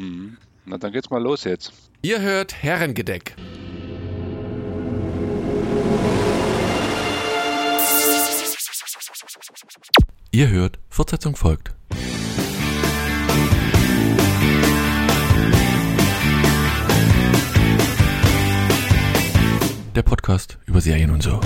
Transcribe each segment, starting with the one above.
Mhm. Na, dann geht's mal los jetzt. Ihr hört Herrengedeck. Ihr hört, Fortsetzung folgt. Der Podcast über Serien und so.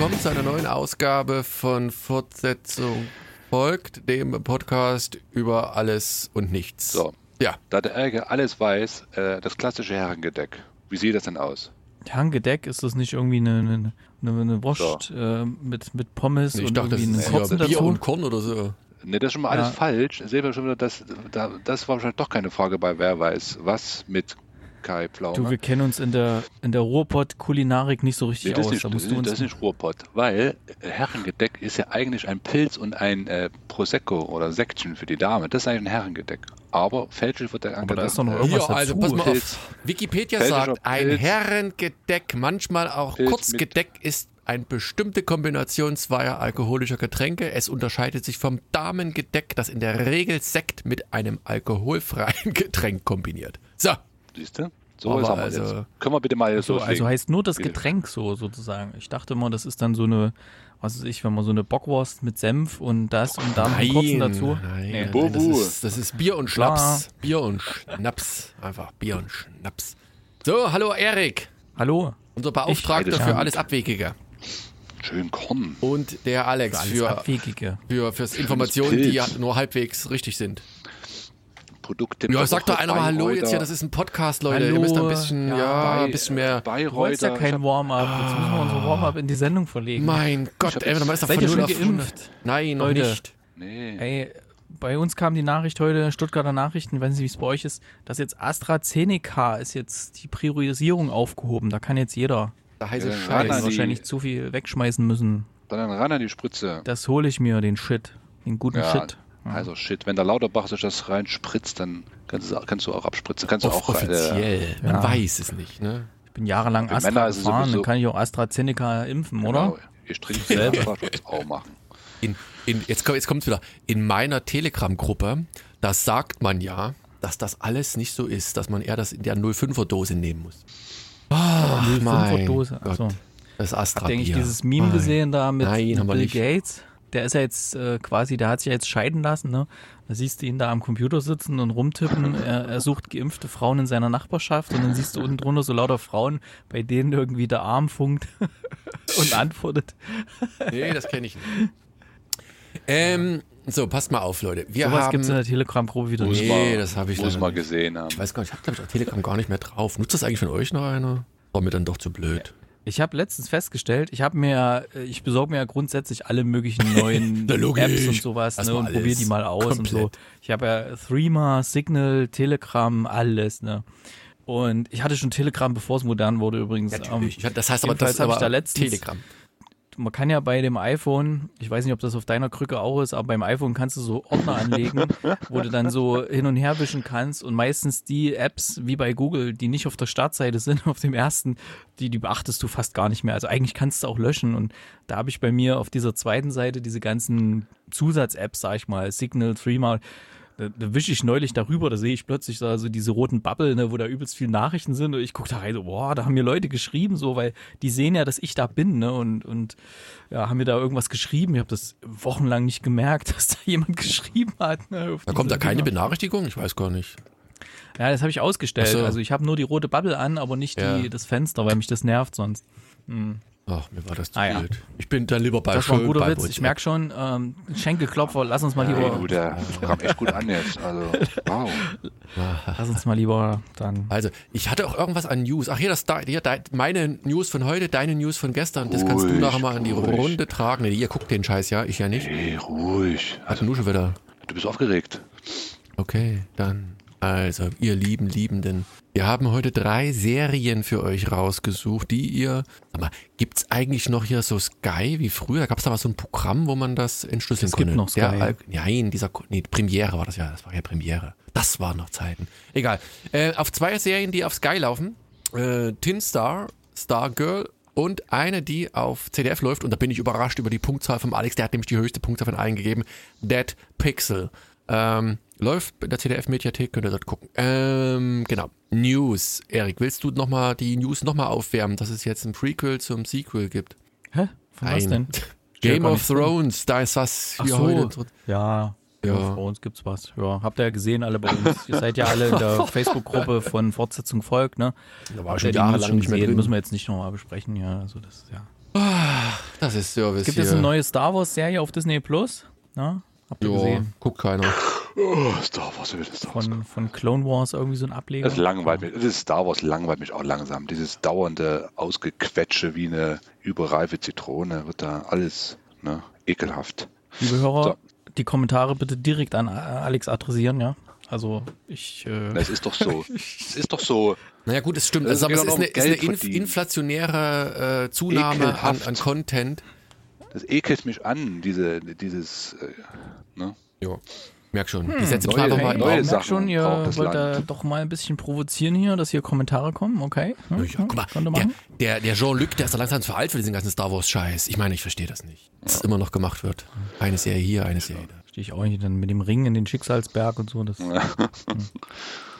Willkommen zu einer neuen Ausgabe von Fortsetzung folgt, dem Podcast über alles und nichts. So. Ja. Da der Ärger alles weiß, äh, das klassische Herrengedeck. Wie sieht das denn aus? Herrengedeck, ist das nicht irgendwie eine, eine, eine, Wurst äh, mit, mit Pommes Ich und dachte, das irgendwie ist einen ja Bier dazu? und Korn oder so. Ne, das ist schon mal alles Ja. falsch. Sehen wir schon wieder, das, da, das war wahrscheinlich doch keine Frage bei Wer weiß was mit Kai Pflaume. Du, wir kennen uns in der, in der Ruhrpott-Kulinarik nicht so Nee, richtig das, ist aus. nicht, Da das, musst ist, du uns. das ist nicht Ruhrpott, weil äh, Herrengedeck ist ja eigentlich ein Pilz und ein äh, Prosecco oder Sektchen für die Dame. Das ist eigentlich ein Herrengedeck. Aber fälschlich wird der Aber da ist doch noch irgendwas Hier, also pass mal Pilz. auf. Wikipedia Belgischer sagt, ein Pilz. Herrengedeck, manchmal auch Pilz Kurzgedeck, ist eine bestimmte Kombination zweier alkoholischer Getränke. Es unterscheidet sich vom Damengedeck, das in der Regel Sekt mit einem alkoholfreien Getränk kombiniert. So, Siehst du? So Aber ist haben wir also- jetzt. Können wir bitte mal so, also heißt nur das Bitte. Getränk so sozusagen. Ich dachte immer, das ist dann so eine, was weiß ich, wenn man so eine Bockwurst mit Senf und das und dann einen kurzen dazu. Nein, Nee. nein, Bubu. das, ist, das ist Bier und Klar. Schnaps. Bier und Schnaps. Einfach Bier und Schnaps. So, hallo Erik, Hallo? unser Beauftragter für alles Abwegige. Schön Korn. Und der Alex Alles für, Abwegige. für fürs Informationen, die ja nur halbwegs richtig sind. Produkte. Ja, sag doch einer mal Hallo jetzt hier, das ist ein Podcast, Leute. Ihr müsst ein bisschen, ja, ein bisschen mehr. Du wolltest ja kein Warm-up. Jetzt müssen wir unser Warm-up in die Sendung verlegen. Mein Gott, ey, dann ist doch Seid von ihr 0 schon auf 100. geimpft? Nein, noch Leute. nicht. Nee. Ey, bei uns kam die Nachricht heute, Stuttgarter Nachrichten, ich weiß nicht, wie es bei euch ist, dass jetzt AstraZeneca ist jetzt die Priorisierung aufgehoben. Da kann jetzt jeder Der heiße Ja, Scheiß. ran an die- wahrscheinlich zu viel wegschmeißen müssen. Dann ran an die Spritze. Das hole ich mir, den Shit. Den guten Ja, Shit. Also shit, wenn der Lauterbach sich das reinspritzt, dann kannst du, kannst du auch abspritzen. Kannst du Off auch äh, offiziell. Man ja. weiß es nicht, ne? Ich bin jahrelang Für Astra Männer es gefahren, sowieso- dann kann ich auch AstraZeneca impfen, oder? Genau. Ich trinke selber auch machen. In, in, jetzt kommt jetzt kommt's wieder. In meiner Telegram-Gruppe, da sagt man ja, dass das alles nicht so ist, dass man eher das in der 05er Dose nehmen muss. Ach, 05er mein Dose, ach Gott. so. Das Astra Habt ihr eigentlich Bier. dieses Meme Mein- gesehen da mit, Nein, mit haben wir Bill nicht. Gates? Der ist ja jetzt äh, quasi, der hat sich ja jetzt scheiden lassen, ne? Da siehst du ihn da am Computer sitzen und rumtippen. Er, er sucht geimpfte Frauen in seiner Nachbarschaft und dann siehst du unten drunter so lauter Frauen, bei denen irgendwie der Arm funkt und antwortet. Nee, das kenne ich nicht. Ähm, so, passt mal auf, Leute. Wir Sowas haben. gibt's in der Telegram-Gruppe wieder nicht. Nee, das habe ich Muss mal gesehen haben. Ich weiß gar nicht, ich habe, glaube ich, auch Telegram gar nicht mehr drauf. Nutzt das eigentlich von euch noch einer? War mir dann doch zu blöd. Ich habe letztens festgestellt, ich habe mir, äh, ich besorge mir ja grundsätzlich alle möglichen neuen. Apps und sowas ne, und probiere die mal aus und so. Komplett. Ich habe ja Threema, Signal, Telegram, alles, ne. Und ich hatte schon Telegram, bevor es modern wurde übrigens. Natürlich. Ähm, Ich hab- das heißt aber, das aber da letztens- Telegram. Man kann ja bei dem iPhone, ich weiß nicht, ob das auf deiner Krücke auch ist, aber beim iPhone kannst du so Ordner anlegen, wo du dann so hin und her wischen kannst und meistens die Apps wie bei Google, die nicht auf der Startseite sind, auf dem ersten, die, die beachtest du fast gar nicht mehr. Also eigentlich kannst du auch löschen und da habe ich bei mir auf dieser zweiten Seite diese ganzen Zusatz-Apps, sag ich mal, Signal, Threema, da, da wische ich neulich darüber, da sehe ich plötzlich so also diese roten Bubble, ne, wo da übelst viele Nachrichten sind und ich gucke da rein, so, boah, da haben mir Leute geschrieben, so, weil die sehen ja, dass ich da bin, ne, und, und ja, haben mir da irgendwas geschrieben. Ich habe das wochenlang nicht gemerkt, dass da jemand geschrieben hat. Ne, Da kommt da keine Dinger. Benachrichtigung? Ich weiß gar nicht. Ja, das habe ich ausgestellt. So. Also ich habe nur die rote Bubble an, aber nicht Ja. die, das Fenster, weil mich das nervt sonst. Ach, mir war das zu Ah, ja. blöd. Ich bin dann lieber bei Das war ein guter Witz. Ich merke schon, ähm, Schenkelklopfer, lass uns mal lieber, du, der kam echt gut an jetzt. Also, wow. lass uns mal lieber dann. Also, ich hatte auch irgendwas an News. Ach, hier, das, da- hier meine News von heute, deine News von gestern. Das kannst du Ruhig, nachher mal an die ruhig. Runde tragen. Nee, ihr guckt den Scheiß, ja? Ich ja nicht. Ey, ruhig. Hat nur schon wieder. Du bist aufgeregt. Okay, dann. Also, ihr lieben Liebenden. Wir haben heute drei Serien für euch rausgesucht, die ihr. Sag mal, gibt's eigentlich noch hier so Sky wie früher? Gab's da mal so ein Programm, wo man das entschlüsseln Es gibt konnte? noch Sky. Der, nein, dieser, nee, Premiere war das ja. Das war ja Premiere. Das waren noch Zeiten. Egal. Äh, auf zwei Serien, die auf Sky laufen. Äh, Tin Star, Star Girl und eine, die auf CDF läuft. Und da bin ich überrascht über die Punktzahl vom Alex. Der hat nämlich die höchste Punktzahl von allen gegeben. Dead Pixel. Ähm, läuft in der CDF-Mediathek, könnt ihr dort gucken. Ähm, genau. News. Erik, willst du nochmal die News nochmal aufwärmen, dass es jetzt ein Prequel zum Sequel gibt? Hä? Von was Ein denn? Game of. Thrones, da ist was Ach so. heute. Ja. Ja. Ja. Bei uns gibt's was. Ja, habt ihr ja gesehen, alle bei uns. Ihr seid ja alle in der Facebook-Gruppe von Fortsetzung folgt, ne? Da war Habt schon jahrelang nicht mehr drin. Müssen wir jetzt nicht nochmal besprechen, ja. Also das, ja. Das ist Service Gibt hier. es eine neue Star Wars-Serie auf Disney Plus? Na? Habt ihr ja, gesehen? guckt keiner. Oh, Star Wars, wieder Star Wars. Von, von Clone Wars irgendwie so ein Ableger? Das langweilt mich. Das Star Wars langweilt mich auch langsam. Dieses dauernde Ausgequetsche wie eine überreife Zitrone wird da alles ne, ekelhaft. Liebe Hörer, So. die Kommentare bitte direkt an äh, Alex adressieren, ja? Also ich äh, Es ist doch so. es ist doch so. Naja gut, es stimmt. Es Also, aber es ist eine, ist eine inf inflationäre äh, Zunahme an, an Content. Das ekelt mich an, diese, dieses. Äh, ne? Ja, merk schon. Hm. Die Sätze Neue- einfach Okay, mal ich neue merk Sachen schon, ihr wollt da Land. doch mal ein bisschen provozieren hier, dass hier Kommentare kommen, okay? Hm, Ja, guck mal, könnt ihr der, der, der Jean-Luc, der ist doch langsam zu alt für diesen ganzen Star Wars-Scheiß. Ich meine, ich verstehe das nicht. Dass es immer noch gemacht wird. Eine Serie hier, eine Serie da. Stehe ich auch nicht dann mit dem Ring in den Schicksalsberg und so. Das,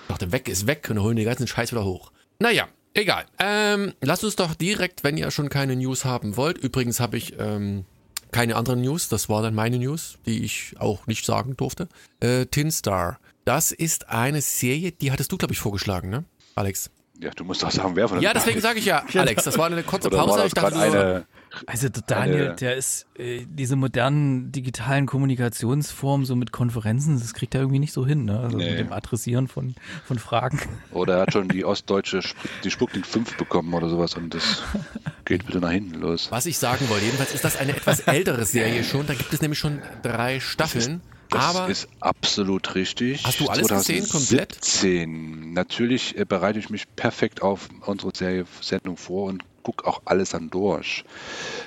Doch, der weg ist weg und holen den ganzen Scheiß wieder hoch. Naja, egal. Ähm, lasst uns doch direkt, wenn ihr schon keine News haben wollt. Übrigens habe ich ähm, keine anderen News. Das war dann meine News, die ich auch nicht sagen durfte. Äh, Tin Star. Das ist eine Serie, die hattest du, glaube ich, vorgeschlagen, ne? Alex. Ja, du musst doch sagen, wer von uns Ja, deswegen sage ich ja, Alex, das war eine kurze Oder war Pause. das Ich dachte, eine. Also der Daniel, Eine- der ist äh, diese modernen digitalen Kommunikationsformen so mit Konferenzen, das kriegt er irgendwie nicht so hin, ne? Also Nee. mit dem Adressieren von, von Fragen. Oder er hat schon die ostdeutsche, Sp- die Sputnik 5 bekommen oder sowas und das geht bitte nach hinten los. was ich sagen wollte, jedenfalls ist das eine etwas ältere Serie schon. Da gibt es nämlich schon drei Staffeln. Das aber ist absolut richtig. Hast du alles gesehen, komplett? 2017. Natürlich äh, bereite ich mich perfekt auf unsere Serie Sendung vor und gucke auch alles dann durch.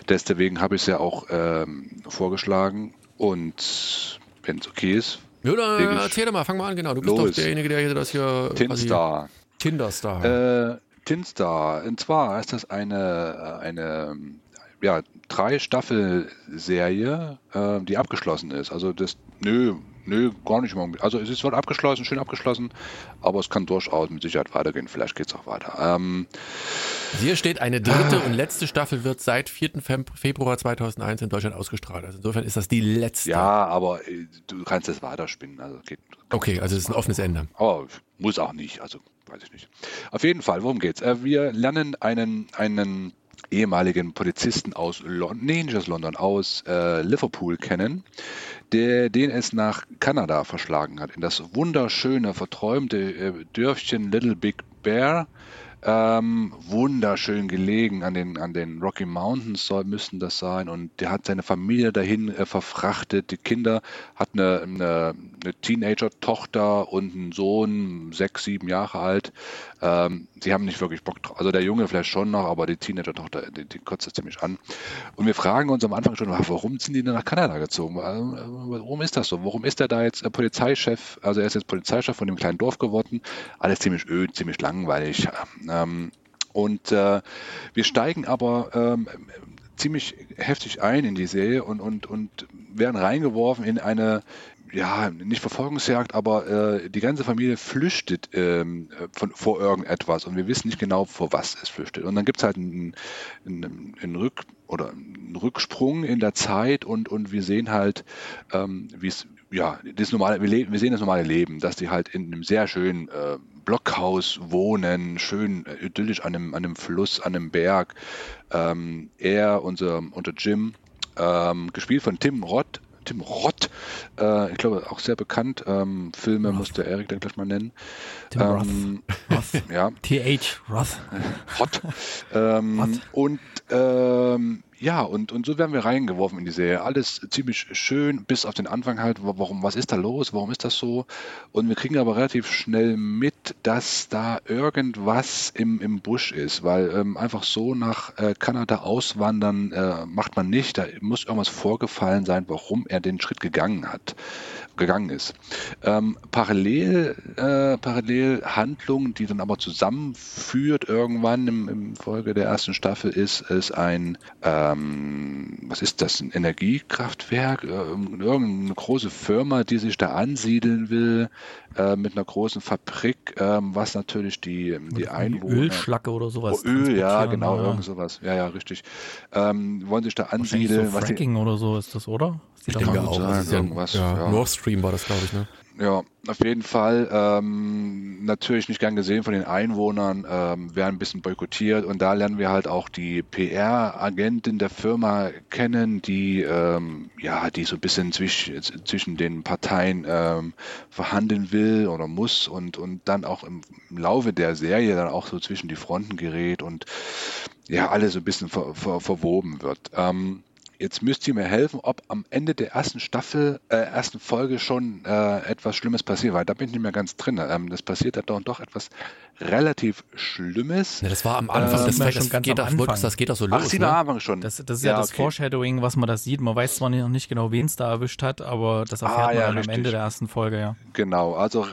Deswegen habe ich es ja auch ähm, vorgeschlagen und wenn es okay ist, Ja, dann erzähl doch mal, fang mal an, genau. Du bist los. doch derjenige, der hier das hier. Tinstar. Tinderstar. Äh, Tinstar. Und zwar ist das eine, äh, eine ja, drei Staffel-Serie, äh, die abgeschlossen ist. Also das, nö, nö, gar nicht mal. Also es ist zwar abgeschlossen, schön abgeschlossen, aber es kann durchaus mit Sicherheit weitergehen. Vielleicht geht es auch weiter. Ähm, Hier steht, eine dritte und letzte Staffel wird seit 4. Feb- Februar 2001 in Deutschland ausgestrahlt. Also insofern ist das die letzte. ja, aber äh, du kannst es weiterspinnen. Also geht, Okay, also es ist ein offenes Ende. Aber muss auch nicht, also weiß ich nicht. Auf jeden Fall, worum geht's? Äh, wir lernen einen, einen ehemaligen Polizisten aus London, nee, nicht aus London, aus äh, Liverpool kennen, der, den es nach Kanada verschlagen hat, in das wunderschöne, verträumte äh, Dörfchen Little Big Bear. Ähm, wunderschön gelegen an den, an den Rocky Mountains soll, müssten das sein. Und der hat seine Familie dahin äh, verfrachtet. Die Kinder hat eine, eine, eine Teenager-Tochter und einen Sohn, sechs, sieben Jahre alt. Ähm, sie haben nicht wirklich Bock drauf. Also der Junge vielleicht schon noch, aber die Teenager-Tochter, die, die kotzt es ziemlich an. Und wir fragen uns am Anfang schon, warum sind die denn nach Kanada gezogen? Äh, Warum ist das so? Warum ist er da jetzt äh, Polizeichef? Also er ist jetzt Polizeichef von dem kleinen Dorf geworden. Alles ziemlich öd, ziemlich langweilig. Ähm, und äh, wir steigen aber ähm, ziemlich heftig ein in die Serie und, und, und werden reingeworfen in eine, ja, nicht Verfolgungsjagd, aber äh, die ganze Familie flüchtet ähm, von, vor irgendetwas und wir wissen nicht genau, vor was es flüchtet. Und dann gibt es halt einen, einen, einen, Rück, oder einen Rücksprung in der Zeit und, und wir sehen halt, ähm, wie es, ja, das normale, wir, wir sehen das normale Leben, dass die halt in einem sehr schönen äh, Blockhaus wohnen, schön äh, idyllisch an einem, an einem Fluss, an einem Berg. Ähm, er, unser, unser Jim, ähm, gespielt von Tim Roth, Tim Roth, äh, ich glaube auch sehr bekannt. Ähm, Filme Roth. musste Erik dann gleich mal nennen. Tim Roth. ähm, Roth. Ja, TH Roth. Hot. ähm. Und ähm, ja, und, und so werden wir reingeworfen in die Serie. Alles ziemlich schön, bis auf den Anfang halt, warum, was ist da los, warum ist das so? Und wir kriegen aber relativ schnell mit, dass da irgendwas im, im Busch ist, weil ähm, einfach so nach äh, Kanada auswandern äh, macht man nicht. Da muss irgendwas vorgefallen sein, warum er den Schritt gegangen hat gegangen ist. Ähm, parallel, äh, parallel Handlung, die dann aber zusammenführt irgendwann im, im Folge der ersten Staffel, ist es ein, ähm, was ist das, ein Energiekraftwerk, äh, irgendeine große Firma, die sich da ansiedeln will äh, mit einer großen Fabrik, ähm, was natürlich die, die Einwohner... Ölschlacke oder sowas. Oh, Öl, ja, genau, ja. irgend sowas. Ja, ja, richtig. Ähm, wollen sich da ansiedeln. So Fracking die, oder so ist das, oder? Ich denke auch, ist irgendwas. Ja, ja. Nord Stream war das, glaube ich, ne? Ja, auf jeden Fall. Ähm, natürlich nicht gern gesehen von den Einwohnern, ähm, werden ein bisschen boykottiert und da lernen wir halt auch die PR-Agentin der Firma kennen, die ähm, ja, die so ein bisschen zwisch, zwischen den Parteien ähm, verhandeln will oder muss und, und dann auch im, im Laufe der Serie dann auch so zwischen die Fronten gerät und ja, alles so ein bisschen ver, ver, verwoben wird. Ähm, Jetzt müsst ihr mir helfen, ob am Ende der ersten Staffel, äh, ersten Folge schon äh, etwas Schlimmes passiert, weil da bin ich nicht mehr ganz drin. Ähm, das passiert da doch, doch etwas relativ Schlimmes. Ja, das war am Anfang, äh, das, das, das, geht auch, Anfang. das geht auch so los. Ach, sie ne? am Anfang schon. Das, das ist ja, ja das okay. Foreshadowing, was man da sieht. Man weiß zwar noch nicht genau, wen es da erwischt hat, aber das erfährt ah, ja, man am Ende der ersten Folge, ja. Genau, also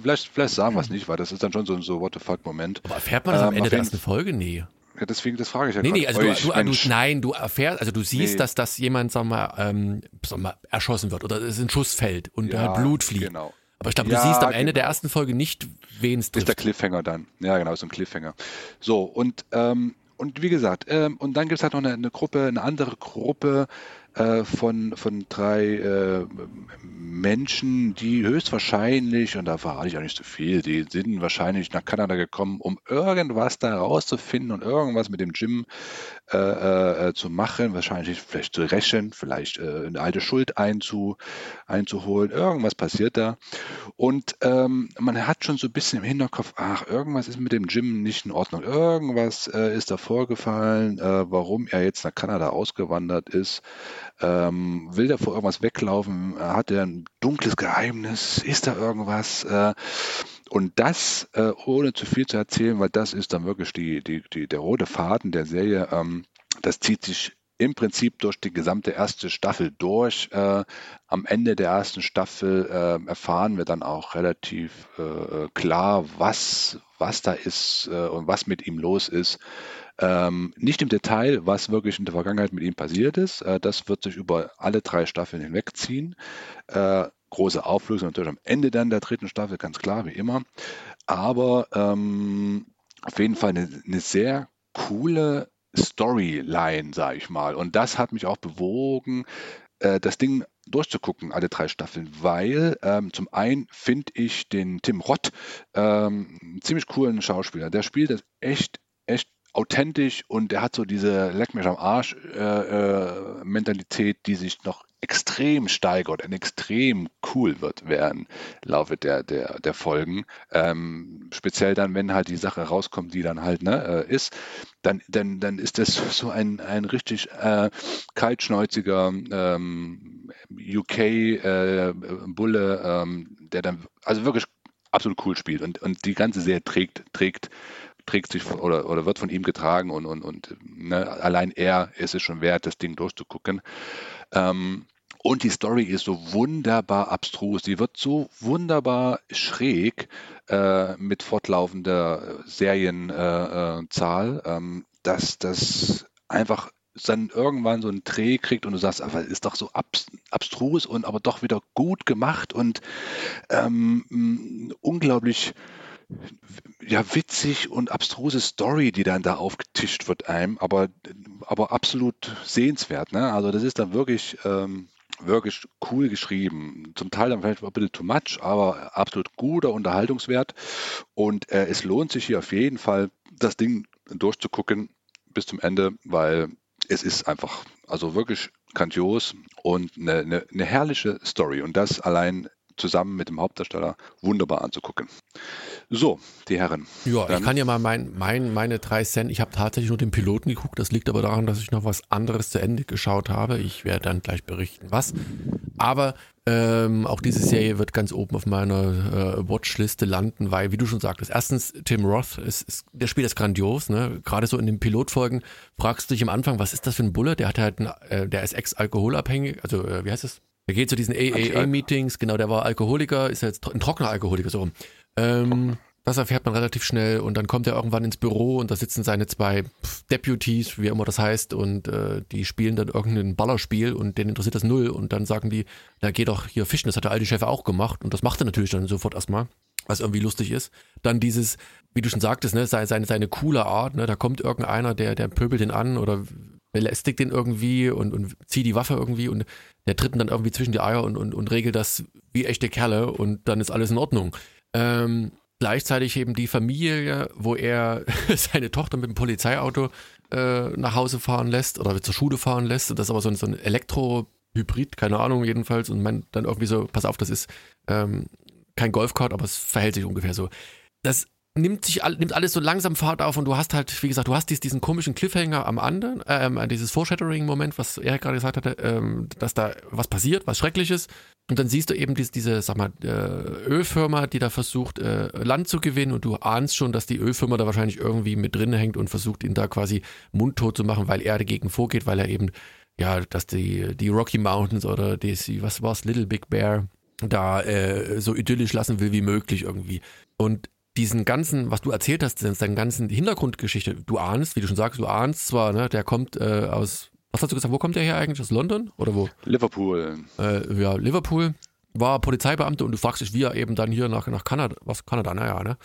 vielleicht, vielleicht sagen wir es nicht, weil das ist dann schon so ein so What the fuck-Moment. Aber erfährt man das ähm, am Ende der ersten Folge? Nee. Ja, deswegen, das frage ich ja Nee, nee, also euch, du, du, du, nein, du erfährst, also du siehst, nee. dass, dass jemand, sag mal, ähm, sag mal, erschossen wird oder es ein Schuss fällt und ja, Blut fließt. Genau. Aber ich glaube, du ja, siehst am Ende genau. der ersten Folge nicht, wen es trifft. Ist der Cliffhanger dann. Ja, genau, so ein Cliffhanger. So, und, ähm, und wie gesagt, ähm, und dann gibt es halt noch eine, eine Gruppe, eine andere Gruppe, äh, von, von drei äh, Menschen, die höchstwahrscheinlich, und da verrate ich auch nicht so viel, die sind wahrscheinlich nach Kanada gekommen, um irgendwas da rauszufinden und irgendwas mit dem Gym äh, äh, zu machen, wahrscheinlich vielleicht zu rächen, vielleicht äh, eine alte Schuld einzu, einzuholen, irgendwas passiert da. Und ähm, man hat schon so ein bisschen im Hinterkopf, ach, irgendwas ist mit dem Gym nicht in Ordnung, irgendwas äh, ist da vorgefallen, warum er jetzt nach Kanada ausgewandert ist. Ähm, will der vor irgendwas weglaufen? Hat er ein dunkles Geheimnis? Ist da irgendwas? Äh, und das, äh, ohne zu viel zu erzählen, weil das ist dann wirklich die, die, die, der rote Faden der Serie, ähm, das zieht sich im Prinzip durch die gesamte erste Staffel durch. Äh, am Ende der ersten Staffel äh, erfahren wir dann auch relativ äh, klar, was, was da ist äh, und was mit ihm los ist. Ähm, nicht im Detail, was wirklich in der Vergangenheit mit ihm passiert ist. Äh, das wird sich über alle drei Staffeln hinwegziehen. Große Auflösung natürlich am Ende dann der dritten Staffel, ganz klar, wie immer. Aber ähm, auf jeden Fall eine, eine sehr coole Storyline, sage ich mal. Und das hat mich auch bewogen, äh, das Ding durchzugucken, alle drei Staffeln, weil ähm, zum einen finde ich den Tim Rott ähm, ziemlich coolen Schauspieler. Der spielt das echt, echt authentisch und er hat so diese Leck mich am Arsch äh, äh, Mentalität, die sich noch extrem steigert und extrem cool wird während Laufe der, der, der Folgen. Ähm, speziell dann, wenn halt die Sache rauskommt, die dann halt ne, äh, ist, dann, dann, dann ist das so ein, ein richtig äh, kaltschnäuziger ähm, UK-Bulle, äh, ähm, der dann also wirklich absolut cool spielt und, und die ganze Serie trägt, trägt trägt sich oder, oder wird von ihm getragen und, und, und ne, allein er ist es schon wert, das Ding durchzugucken. Ähm, und die Story ist so wunderbar abstrus. Die wird so wunderbar schräg äh, mit fortlaufender Serienzahl, äh, äh, ähm, dass das einfach dann irgendwann so einen Dreh kriegt und du sagst, aber ist doch so abstrus und aber doch wieder gut gemacht und ähm, unglaublich ja, witzig und abstruse Story, die dann da aufgetischt wird einem, aber, aber absolut sehenswert. Ne? Also das ist dann wirklich, ähm, wirklich cool geschrieben. Zum Teil dann vielleicht ein bisschen too much, aber absolut guter Unterhaltungswert. Und äh, es lohnt sich hier auf jeden Fall, das Ding durchzugucken bis zum Ende, weil es ist einfach, also wirklich grandios und eine, eine, eine herrliche Story. Und das allein zusammen mit dem Hauptdarsteller wunderbar anzugucken. So, die Herren. Ja, ich kann ja mal mein, mein, meine drei Cent. Ich habe tatsächlich nur den Piloten geguckt. Das liegt aber daran, dass ich noch was anderes zu Ende geschaut habe. Ich werde dann gleich berichten, was. Aber ähm, auch diese Serie wird ganz oben auf meiner äh, Watchliste landen, weil, wie du schon sagtest, erstens, Tim Roth, ist, ist, der spielt das grandios, ne? Gerade so in den Pilotfolgen fragst du dich am Anfang, was ist das für ein Bulle? Der hat halt, ein, äh, der ist ex-alkoholabhängig, also äh, wie heißt das? Der geht zu diesen AAA-Meetings, genau, der war Alkoholiker, ist jetzt ein trockener Alkoholiker, so rum. Ähm, das erfährt man relativ schnell und dann kommt er irgendwann ins Büro und da sitzen seine zwei Deputies, wie immer das heißt, und äh, die spielen dann irgendein Ballerspiel und denen interessiert das null und dann sagen die, da geht doch hier fischen, das hat der alte Chef auch gemacht und das macht er natürlich dann sofort erstmal, was irgendwie lustig ist. Dann dieses, wie du schon sagtest, ne, seine, seine, seine coole Art, ne, da kommt irgendeiner, der, der pöbelt den an oder belästigt den irgendwie und, und zieht die Waffe irgendwie und der tritt dann irgendwie zwischen die Eier und, und, und regelt das wie echte Kerle und dann ist alles in Ordnung. Ähm, gleichzeitig eben die Familie, wo er seine Tochter mit dem Polizeiauto äh, nach Hause fahren lässt oder zur Schule fahren lässt. Das ist aber so ein, so ein Elektro-Hybrid, keine Ahnung jedenfalls. Und man dann irgendwie so, pass auf, das ist ähm, kein Golfkart, aber es verhält sich ungefähr so. Das nimmt sich nimmt alles so langsam Fahrt auf und du hast halt, wie gesagt, du hast diesen komischen Cliffhanger am anderen, ähm, dieses Foreshadowing-Moment, was Erik gerade gesagt hatte, ähm, dass da was passiert, was Schreckliches. Und dann siehst du eben diese, diese sag mal, äh, Ölfirma, die da versucht, äh, Land zu gewinnen und du ahnst schon, dass die Ölfirma da wahrscheinlich irgendwie mit drin hängt und versucht, ihn da quasi mundtot zu machen, weil er dagegen vorgeht, weil er eben, ja, dass die, die Rocky Mountains oder die, was war's, Little Big Bear, da äh, so idyllisch lassen will wie möglich irgendwie. Und diesen ganzen, was du erzählt hast, deinen ganzen Hintergrundgeschichte, du ahnst, wie du schon sagst, du ahnst zwar, ne, der kommt äh, aus, was hast du gesagt, wo kommt der her eigentlich? Aus London oder wo? Liverpool. Äh, ja, Liverpool. War Polizeibeamter und du fragst dich, wie er eben dann hier nach, nach Kanada, was Kanada, naja, ne?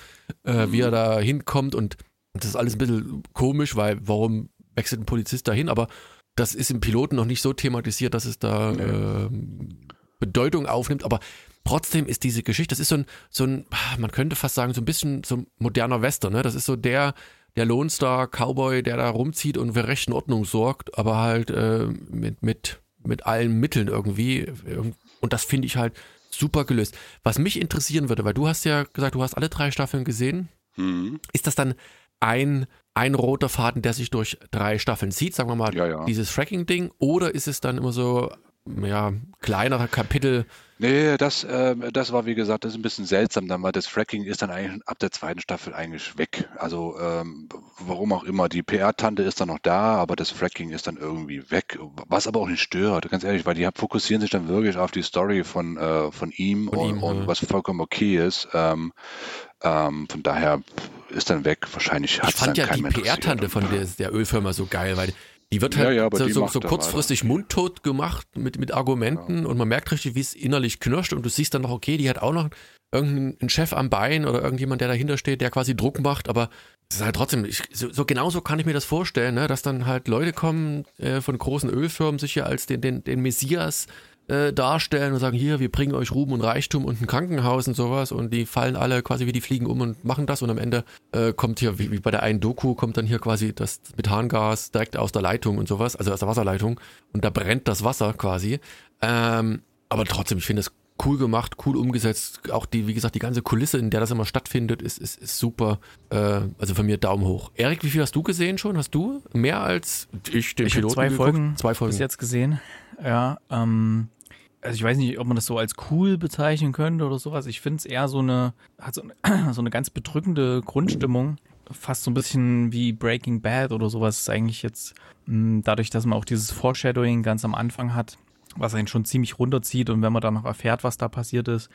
Äh, mhm. Wie er da hinkommt und das ist alles ein bisschen komisch, weil warum wechselt ein Polizist dahin? Aber das ist im Piloten noch nicht so thematisiert, dass es da nee. äh, Bedeutung aufnimmt. Aber trotzdem ist diese Geschichte, das ist so ein, so ein, man könnte fast sagen, so ein bisschen so ein moderner Western, ne? Das ist so der, der Lone Star Cowboy, der da rumzieht und für rechten Ordnung sorgt, aber halt äh, mit, mit, mit allen Mitteln irgendwie. Und das finde ich halt super gelöst. Was mich interessieren würde, weil du hast ja gesagt, du hast alle drei Staffeln gesehen. Mhm. Ist das dann ein, ein roter Faden, der sich durch drei Staffeln zieht, sagen wir mal, ja, ja. dieses Fracking-Ding? Oder ist es dann immer so ja, kleinere Kapitel. Nee, das, äh, das war wie gesagt, das ist ein bisschen seltsam dann, weil das Fracking ist dann eigentlich ab der zweiten Staffel eigentlich weg. Also ähm, warum auch immer, die PR-Tante ist dann noch da, aber das Fracking ist dann irgendwie weg. Was aber auch nicht stört, ganz ehrlich, weil die fokussieren sich dann wirklich auf die Story von, äh, von ihm, von und, ihm und, was vollkommen okay ist. Ähm, ähm, von daher ist dann weg. Wahrscheinlich hat es dann ja kein die PR-Tante von der, der Ölfirma so geil, weil die wird halt ja, ja, so, so, so kurzfristig mundtot gemacht mit, mit Argumenten ja. und man merkt richtig, wie es innerlich knirscht und du siehst dann noch, okay, die hat auch noch irgendeinen Chef am Bein oder irgendjemand, der dahinter steht, der quasi Druck macht, aber es ist halt trotzdem, ich, so, so genauso kann ich mir das vorstellen, ne, dass dann halt Leute kommen äh, von großen Ölfirmen, sich ja als den, den, den Messias äh, darstellen und sagen, hier, wir bringen euch Ruhm und Reichtum und ein Krankenhaus und sowas und die fallen alle quasi wie die Fliegen um und machen das und am Ende äh, kommt hier, wie, wie bei der einen Doku, kommt dann hier quasi das Methangas direkt aus der Leitung und sowas, also aus der Wasserleitung und da brennt das Wasser quasi. Ähm, aber trotzdem, ich finde es cool gemacht, cool umgesetzt. Auch die, wie gesagt, die ganze Kulisse, in der das immer stattfindet, ist, ist, ist super. Äh, also von mir Daumen hoch. Erik, wie viel hast du gesehen schon? Hast du mehr als ich den ich Piloten zwei Folgen, zwei Folgen bis jetzt gesehen. Ja, ähm, also ich weiß nicht, ob man das so als cool bezeichnen könnte oder sowas. Ich finde es eher so eine, hat so eine, so eine ganz bedrückende Grundstimmung. Fast so ein bisschen wie Breaking Bad oder sowas ist eigentlich jetzt, mh, hm, dadurch, dass man auch dieses Foreshadowing ganz am Anfang hat, was einen schon ziemlich runterzieht und wenn man dann noch erfährt, was da passiert ist,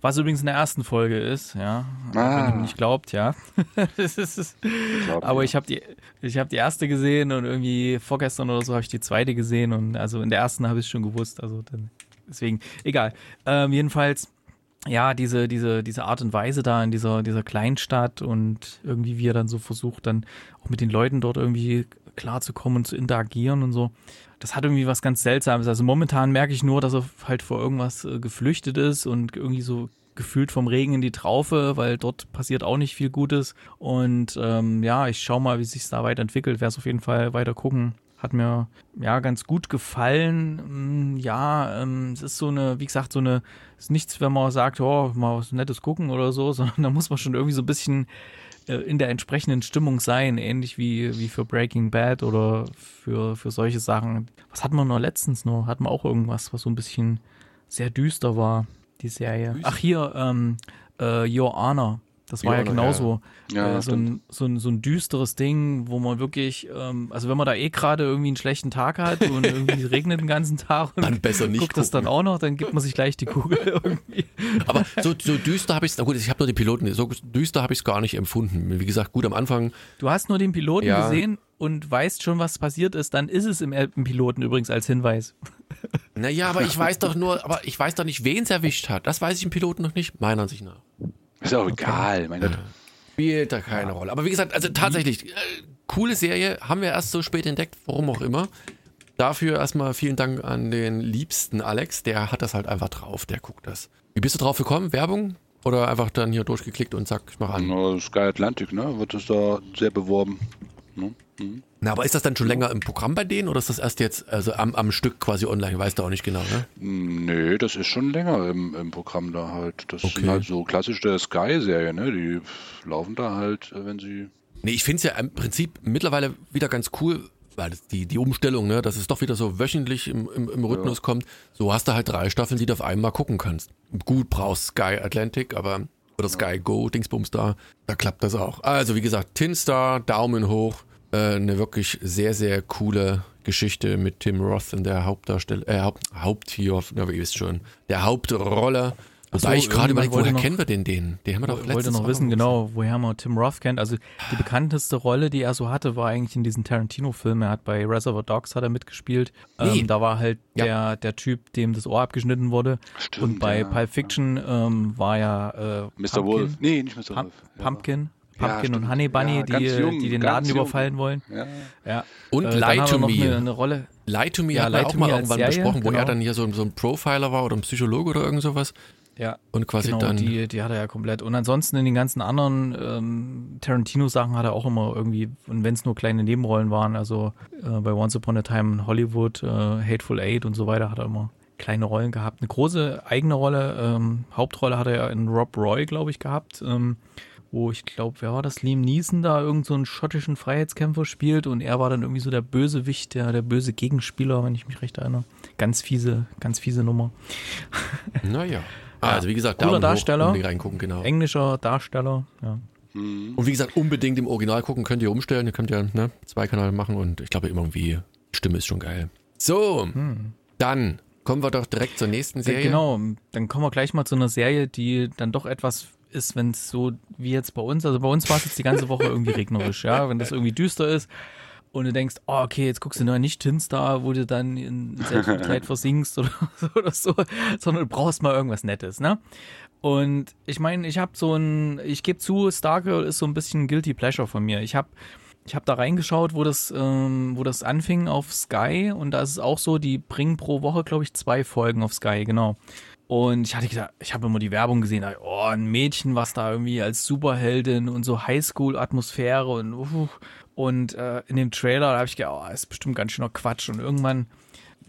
was übrigens in der ersten Folge ist, ja, ah. wenn ihr nicht glaubt, ja. aber ich habe die, ich habe die erste gesehen und irgendwie vorgestern oder so habe ich die zweite gesehen und also in der ersten habe ich es schon gewusst, also dann deswegen, egal. Ähm, jedenfalls, ja, diese, diese, diese Art und Weise da in dieser, dieser Kleinstadt und irgendwie wie er dann so versucht, dann auch mit den Leuten dort irgendwie klarzukommen und zu interagieren und so. Das hat irgendwie was ganz Seltsames. Also momentan merke ich nur, dass er halt vor irgendwas äh, geflüchtet ist und irgendwie so gefühlt vom Regen in die Traufe, weil dort passiert auch nicht viel Gutes. Und ähm, ja, ich schaue mal, wie sich da weiterentwickelt. Werde es auf jeden Fall weiter gucken. Hat mir ja ganz gut gefallen. Mm, Ja, ähm, es ist so eine, wie gesagt, so eine, ist nichts, wenn man sagt, oh, mal was Nettes gucken oder so, sondern da muss man schon irgendwie so ein bisschen äh, in der entsprechenden Stimmung sein, ähnlich wie, wie für Breaking Bad oder für, für solche Sachen. Was hatten wir noch letztens noch? Hatten wir auch irgendwas, was so ein bisschen sehr düster war, die Serie. Düster? Ach hier, ähm, äh, Your Honor. Das war ja Honor, genauso Ja, äh, so, ein, so, ein, so ein düsteres Ding, wo man wirklich, ähm, also wenn man da eh gerade irgendwie einen schlechten Tag hat und irgendwie regnet den ganzen Tag und Dann besser nicht guckt das dann gucken. auch noch, dann gibt man sich gleich die Kugel irgendwie. Aber so, so düster habe ich es, na gut, ich habe nur die Piloten, so düster habe ich es gar nicht empfunden. Wie gesagt, gut am Anfang, Du hast nur den Piloten Ja. gesehen und weißt schon, was passiert ist, dann ist es im, im Piloten übrigens als Hinweis. naja, aber ich weiß doch nur, aber ich weiß doch nicht, wen es erwischt hat. Das weiß ich im Piloten noch nicht, meiner Ansicht nach. Ist ja auch egal. Mein Gott. Spielt da keine Rolle. Aber wie gesagt, also tatsächlich, äh, coole Serie, haben wir erst so spät entdeckt, warum auch immer. Dafür erstmal vielen Dank an den liebsten Alex, der hat das halt einfach drauf, der guckt das. Wie bist du drauf gekommen? Werbung? Oder einfach dann hier durchgeklickt und zack, ich mach an. Sky Atlantic, ne? Wird das da sehr beworben. Ne? Mhm. Na, aber ist das dann schon länger im Programm bei denen oder ist das erst jetzt, also am, am Stück quasi online? Weißt du auch nicht genau, ne? Nee, das ist schon länger im, im Programm da halt. Das Okay. sind halt so klassische Sky-Serien, ne? Die laufen da halt, äh, wenn sie. Nee, ich finde es ja im Prinzip mittlerweile wieder ganz cool, weil die, die Umstellung, ne, dass es doch wieder so wöchentlich im, im, im Rhythmus kommt. So hast du halt drei Staffeln, die du auf einmal gucken kannst. Gut, brauchst Sky Atlantic, aber oder Sky Go, Dingsbums da, da klappt das auch. Also wie gesagt, Tin Star, Daumen hoch, äh, eine wirklich sehr, sehr coole Geschichte mit Tim Roth in der Hauptdarsteller, äh, Haupt, Haupt hier, na, ihr wisst schon, der Hauptrolle. Ach so, Wobei ich gerade überlegt, woher wollte noch- kennen wir den, den? Den haben wir doch Ich wollte noch wissen, genau, woher man Tim Roth kennt. Also die bekannteste Rolle, die er so hatte, war eigentlich in diesen Tarantino-Filmen. Er hat bei Reservoir Dogs hat er mitgespielt. Nee. Ähm, da war halt Ja. der, der Typ, dem das Ohr abgeschnitten wurde. Stimmt, Und bei ja. Pulp Fiction ähm, war ja äh, Mr. Pumpkin, Wolf. Nee, nicht Mr. Wolf. Ja. Pumpkin, Ja, und. Honey Bunny, Ja, die, ganz jung, die den Laden jung. überfallen wollen. Ja. Ja. Und Äh, Lie to Me. eine, eine Rolle. Lie to Me Ja, hat Lie auch to mal irgendwann Serie, besprochen, wo er genau. dann hier so, so ein Profiler war oder ein Psychologe oder irgend sowas. Ja, Und quasi genau, dann. die, die hat er ja komplett. Und ansonsten in den ganzen anderen ähm, Tarantino-Sachen hat er auch immer irgendwie, und wenn es nur kleine Nebenrollen waren, also äh, bei Once Upon a Time in Hollywood, äh, Hateful Eight und so weiter, hat er immer kleine Rollen gehabt. Eine große eigene Rolle, ähm, Hauptrolle hat er ja in Rob Roy, glaube ich, gehabt, ähm, wo ich glaube, wer war das? Liam Neeson da irgend so einen schottischen Freiheitskämpfer spielt und er war dann irgendwie so der Bösewicht, der, der böse Gegenspieler, wenn ich mich recht erinnere. Ganz fiese, ganz fiese Nummer. Naja. Also wie gesagt, Cooler Daumen hoch, Darsteller. unbedingt reingucken, genau. Englischer Darsteller, ja. Und wie gesagt, unbedingt im Original gucken, könnt ihr umstellen, ihr könnt ja ne, zwei Kanäle machen und ich glaube irgendwie, die Stimme ist schon geil. So, dann kommen wir doch direkt zur nächsten Äh, Serie. Genau, dann kommen wir gleich mal zu einer Serie, die dann doch etwas ist, wenn es so wie jetzt bei uns, also bei uns war es jetzt die ganze Woche irgendwie regnerisch, ja, wenn das irgendwie düster ist und du denkst, oh, okay, jetzt guckst du nur nicht Tin Star, wo du dann in Selbstmitleid versinkst oder, so oder so, sondern du brauchst mal irgendwas Nettes, ne? Und ich meine, ich habe so ein, ich gebe zu, Stargirl ist so ein bisschen Guilty Pleasure von mir. Ich habe ich habe da reingeschaut, wo das, ähm, wo das anfing auf Sky und da ist es auch so, die bringen pro Woche, glaube ich, zwei Folgen auf Sky, genau. Und ich hatte gedacht, ich habe immer die Werbung gesehen, oh, ein Mädchen, was da irgendwie als Superheldin und so Highschool-Atmosphäre und uh, und äh, in dem Trailer, habe ich gedacht, oh, ist bestimmt ganz schöner Quatsch. Und irgendwann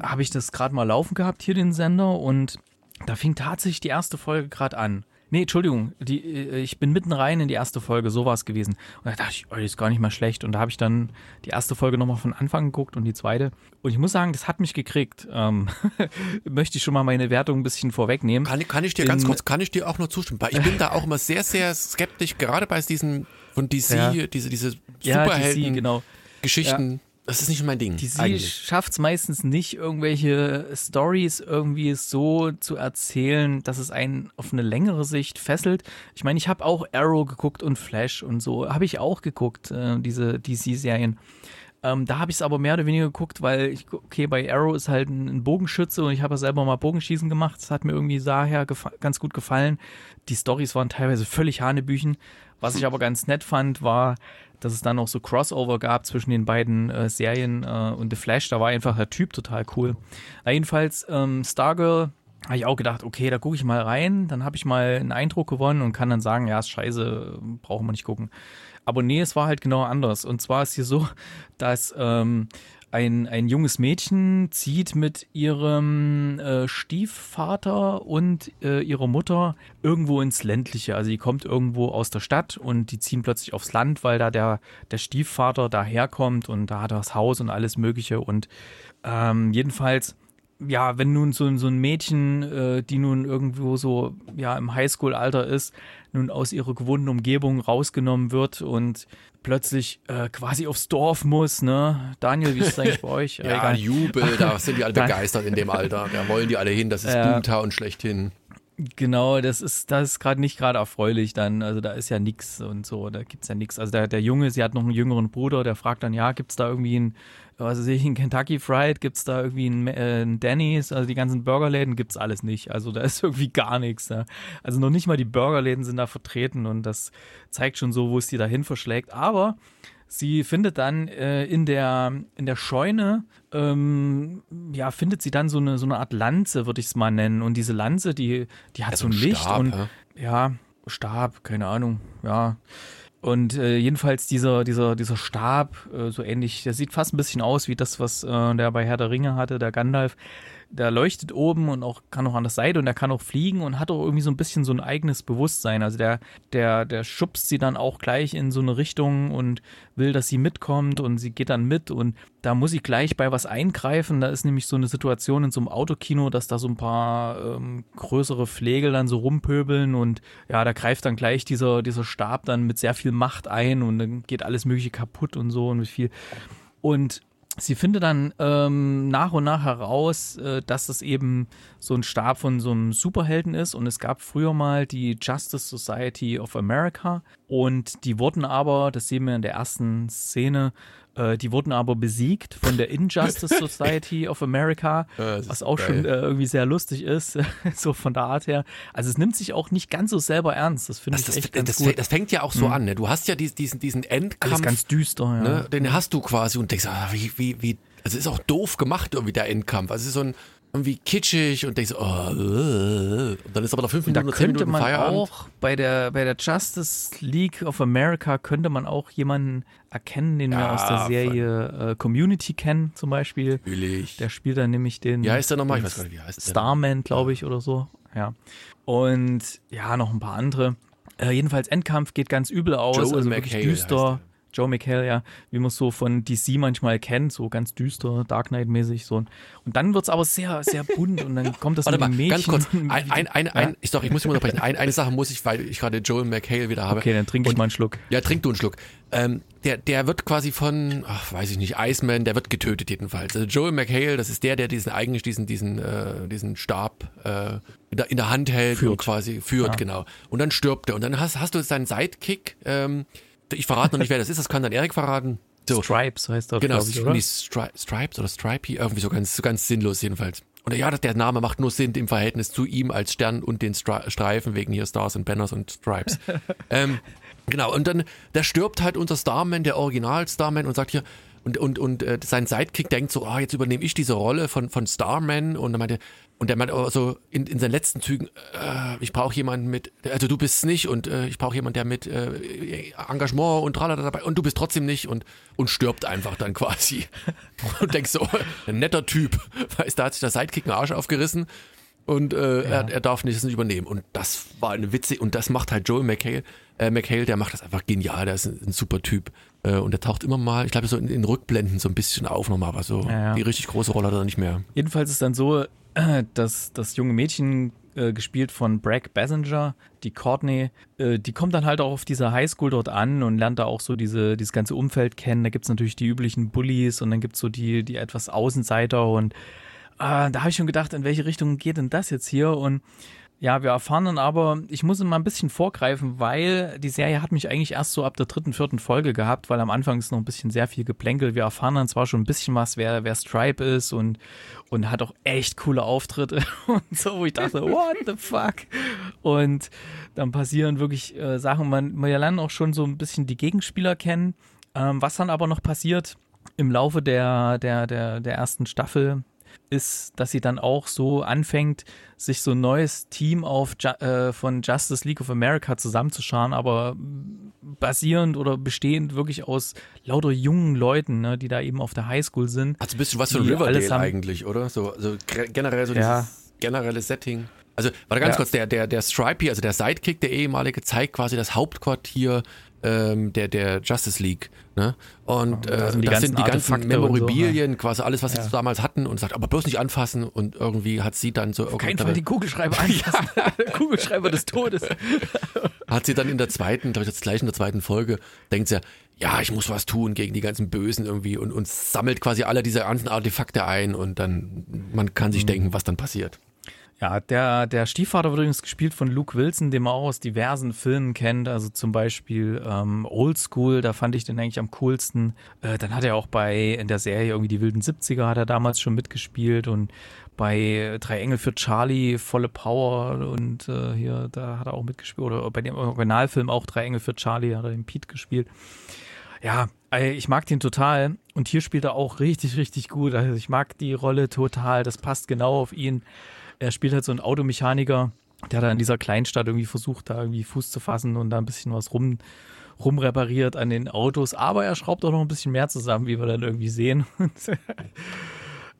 habe ich das gerade mal laufen gehabt, hier den Sender, und da fing tatsächlich die erste Folge gerade an. Nee, Entschuldigung, die, äh, ich bin mitten rein in die erste Folge, so war es gewesen. Und da dachte ich, oh, die ist gar nicht mal schlecht. Und da habe ich dann die erste Folge nochmal von Anfang geguckt und die zweite. Und ich muss sagen, das hat mich gekriegt. Ähm, möchte ich schon mal meine Wertung ein bisschen vorwegnehmen. Kann, kann ich dir ganz In- kurz, kann ich dir auch nur zustimmen? Weil ich bin da auch immer sehr, sehr skeptisch, gerade bei diesen von DC, Ja. diese, diese Ja, DC, Superhelden-Geschichten. genau. Das ist nicht mein Ding. Die schafft es meistens nicht, irgendwelche Stories irgendwie so zu erzählen, dass es einen auf eine längere Sicht fesselt. Ich meine, ich habe auch Arrow geguckt und Flash und so. Habe ich auch geguckt, äh, diese DC-Serien. Ähm, da habe ich es aber mehr oder weniger geguckt, weil ich, okay, bei Arrow ist halt ein, ein Bogenschütze und ich habe ja selber mal Bogenschießen gemacht. Das hat mir irgendwie daher ganz gut gefallen. Die Stories waren teilweise völlig Hanebüchen. Was ich aber ganz nett fand, war, dass es dann noch so Crossover gab zwischen den beiden äh, Serien äh, und The Flash. Da war einfach der Typ total cool. Na, jedenfalls, ähm, Stargirl habe ich auch gedacht, okay, da gucke ich mal rein, dann habe ich mal einen Eindruck gewonnen und kann dann sagen, ja, ist scheiße, brauchen wir nicht gucken. Aber nee, es war halt genau anders. Und zwar ist hier so, dass ähm, ein, ein junges Mädchen zieht mit ihrem äh, Stiefvater und äh, ihrer Mutter irgendwo ins Ländliche. Also die kommt irgendwo aus der Stadt und die ziehen plötzlich aufs Land, weil da der, der Stiefvater daherkommt und da hat er das Haus und alles Mögliche. Und ähm, jedenfalls ja, wenn nun so, so ein Mädchen, äh, die nun irgendwo so ja im Highschool-Alter ist, nun aus ihrer gewohnten Umgebung rausgenommen wird und plötzlich äh, quasi aufs Dorf muss, ne? Daniel, wie ist es eigentlich bei euch? ja, Egal. Jubel, da sind die alle begeistert in dem Alter. Da wollen die alle hin, das ist äh, Boomtown schlechthin. Genau, das ist, das ist gerade nicht gerade erfreulich dann. Also da ist ja nichts und so, da gibt's ja nichts. Also der, der Junge, sie hat noch einen jüngeren Bruder, der fragt dann, ja, gibt's da irgendwie ein, was weiß ich, ein Kentucky Fried, gibt's da irgendwie ein, äh, ein Denny's, also die ganzen Burgerläden gibt's alles nicht. Also da ist irgendwie gar nichts. Ja. Also noch nicht mal die Burgerläden sind da vertreten und das zeigt schon so, wo es die dahin verschlägt. Aber Sie findet dann äh, in, der, in der Scheune, ähm, ja, findet sie dann so eine, so eine Art Lanze, würde ich es mal nennen. Und diese Lanze, die, die hat ja, so ein Licht Stab, und ja, Stab, keine Ahnung, ja. Und äh, jedenfalls dieser, dieser, dieser Stab, äh, so ähnlich, der sieht fast ein bisschen aus wie das, was äh, der bei Herr der Ringe hatte, der Gandalf der leuchtet oben und auch kann auch an der Seite und der kann auch fliegen und hat auch irgendwie so ein bisschen so ein eigenes Bewusstsein. Also der, der, der schubst sie dann auch gleich in so eine Richtung und will, dass sie mitkommt und sie geht dann mit und da muss ich gleich bei was eingreifen. Da ist nämlich so eine Situation in so einem Autokino, dass da so ein paar ähm, größere Pflegel dann so rumpöbeln und ja, da greift dann gleich dieser, dieser Stab dann mit sehr viel Macht ein und dann geht alles mögliche kaputt und so und mit viel. Und sie findet dann ähm, nach und nach heraus, äh, dass es eben so ein Stab von so einem Superhelden ist. Und es gab früher mal die Justice Society of America. Und die wurden aber, das sehen wir in der ersten Szene, äh, die wurden aber besiegt von der Injustice Society of America, ja, was auch geil. schon äh, irgendwie sehr lustig ist, so von der Art her. Also es nimmt sich auch nicht ganz so selber ernst. Das finde ich das, echt das, ganz das, gut. Das fängt ja auch so mhm. an. Ne? Du hast ja diesen, diesen Endkampf. Alles ganz düster, ja. Ne? Den hast du quasi und denkst, ah, wie, wie, wie, also es ist auch doof gemacht irgendwie der Endkampf. Also es ist so ein irgendwie kitschig und denkst, oh, äh. und dann ist aber noch fünf Minuten, da könnte man Feierabend. auch bei der bei der Justice League of America könnte man auch jemanden erkennen, den ja, wir aus der Serie äh, Community kennen, zum Beispiel. Natürlich. Der spielt dann nämlich den. Wie heißt der nochmal? Ich weiß gar nicht, wie heißt der. Starman, glaube ich, oder so. Ja. Und ja, noch ein paar andere. Äh, jedenfalls Endkampf geht ganz übel aus, Joel also McHale wirklich düster. Joe McHale, ja, wie man es so von DC manchmal kennt, so ganz düster, Dark Knight-mäßig so. Und dann wird es aber sehr, sehr bunt und dann kommt das Warte mit mal, Mädchen. ganz kurz, ein, ein, ein, ja? ein, ich, doch, ich muss mich unterbrechen. Ein, eine Sache muss ich, weil ich gerade Joel McHale wieder habe. Okay, dann trinke ich mal einen Schluck. Ja, trink du einen Schluck. Ähm, der, der wird quasi von, ach, weiß ich nicht, Iceman, der wird getötet jedenfalls. Also Joel McHale, das ist der, der diesen eigentlich diesen, diesen, äh, diesen Stab äh, in, der, in der Hand hält führt. und quasi führt, ja. genau. Und dann stirbt er. Und dann hast, hast du seinen Sidekick, ähm, ich verrate noch nicht, wer das ist, das kann dann Erik verraten. So. Stripes heißt das, genau, ich, oder? Stri Stripes oder Stripey, irgendwie so ganz, so ganz sinnlos jedenfalls. Und ja, der Name macht nur Sinn im Verhältnis zu ihm als Stern und den Stri Streifen wegen hier Stars und Banners und Stripes. ähm, genau, und dann, der stirbt halt unser Starman, der Original Starman und sagt hier, und, und, und äh, sein Sidekick denkt so, ah, jetzt übernehme ich diese Rolle von, von Starman und er meinte, und der meinte also in, in seinen letzten Zügen, äh, ich brauche jemanden mit, also du bist nicht und äh, ich brauche jemanden, der mit äh, Engagement und tralala dabei und du bist trotzdem nicht und, und stirbt einfach dann quasi. und denkst so, ein netter Typ, weißt, da hat sich der Sidekick einen Arsch aufgerissen und äh, ja. er, er darf nichts nicht übernehmen. Und das war eine Witze und das macht halt Joel McHale, äh, McHale, der macht das einfach genial, der ist ein, ein super Typ. Äh, und der taucht immer mal, ich glaube, so in, in, Rückblenden so ein bisschen auf nochmal, aber so ja, ja. die richtig große Rolle hat er nicht mehr. Jedenfalls ist dann so, äh, dass das junge Mädchen äh, gespielt von Bragg Bassinger, die Courtney, äh, die kommt dann halt auch auf dieser Highschool dort an und lernt da auch so diese, dieses ganze Umfeld kennen. Da gibt es natürlich die üblichen Bullies und dann gibt es so die, die etwas Außenseiter und äh, da habe ich schon gedacht, in welche Richtung geht denn das jetzt hier? Und ja, wir erfahren dann aber, ich muss mal ein bisschen vorgreifen, weil die Serie hat mich eigentlich erst so ab der dritten, vierten Folge gehabt, weil am Anfang ist noch ein bisschen sehr viel geplänkelt. Wir erfahren dann zwar schon ein bisschen was, wer, wer Stripe ist und, und hat auch echt coole Auftritte und so, wo ich dachte, what the fuck? Und dann passieren wirklich äh, Sachen, man, man lernt auch schon so ein bisschen die Gegenspieler kennen. Ähm, was dann aber noch passiert im Laufe der, der, der, der ersten Staffel, ist, dass sie dann auch so anfängt, sich so ein neues Team auf äh, von Justice League of America zusammenzuscharen, aber basierend oder bestehend wirklich aus lauter jungen Leuten, ne, die da eben auf der Highschool sind. Hat so ein bisschen was von Riverdale haben- eigentlich, oder? So, so gre- generell so Ja. dieses generelle Setting. Also, warte ganz Ja. kurz, der, der, der Stripey, also der Sidekick, der ehemalige, zeigt quasi das Hauptquartier ähm, der, der Justice League. Ne? Und Ja, da äh, sind die das ganzen sind die ganzen und so, Memorabilien, quasi alles, was sie Ja. so damals hatten und sagt, aber bloß nicht anfassen und irgendwie hat sie dann so Auf keinen Fall die Kugelschreiber anfassen. Kugelschreiber des Todes. hat sie dann in der zweiten, glaube ich, jetzt gleich in der zweiten Folge, denkt sie, ja, ich muss was tun gegen die ganzen Bösen irgendwie und, und sammelt quasi alle diese ganzen Artefakte ein und dann, man kann Mhm. sich denken, was dann passiert. Ja, der, der Stiefvater wird übrigens gespielt von Luke Wilson, den man auch aus diversen Filmen kennt. Also zum Beispiel ähm, Old School, da fand ich den eigentlich am coolsten. Äh, dann hat er auch bei in der Serie irgendwie die wilden 70er hat er damals schon mitgespielt und bei Drei Engel für Charlie, volle Power und äh, hier, da hat er auch mitgespielt. Oder bei dem Originalfilm auch Drei Engel für Charlie hat er den Pete gespielt. Ja, ich mag den total. Und hier spielt er auch richtig, richtig gut. Also ich mag die Rolle total. Das passt genau auf ihn. Er spielt halt so einen Automechaniker, der da in dieser Kleinstadt irgendwie versucht, da irgendwie Fuß zu fassen und da ein bisschen was rum, rumrepariert an den Autos. Aber er schraubt auch noch ein bisschen mehr zusammen, wie wir dann irgendwie sehen.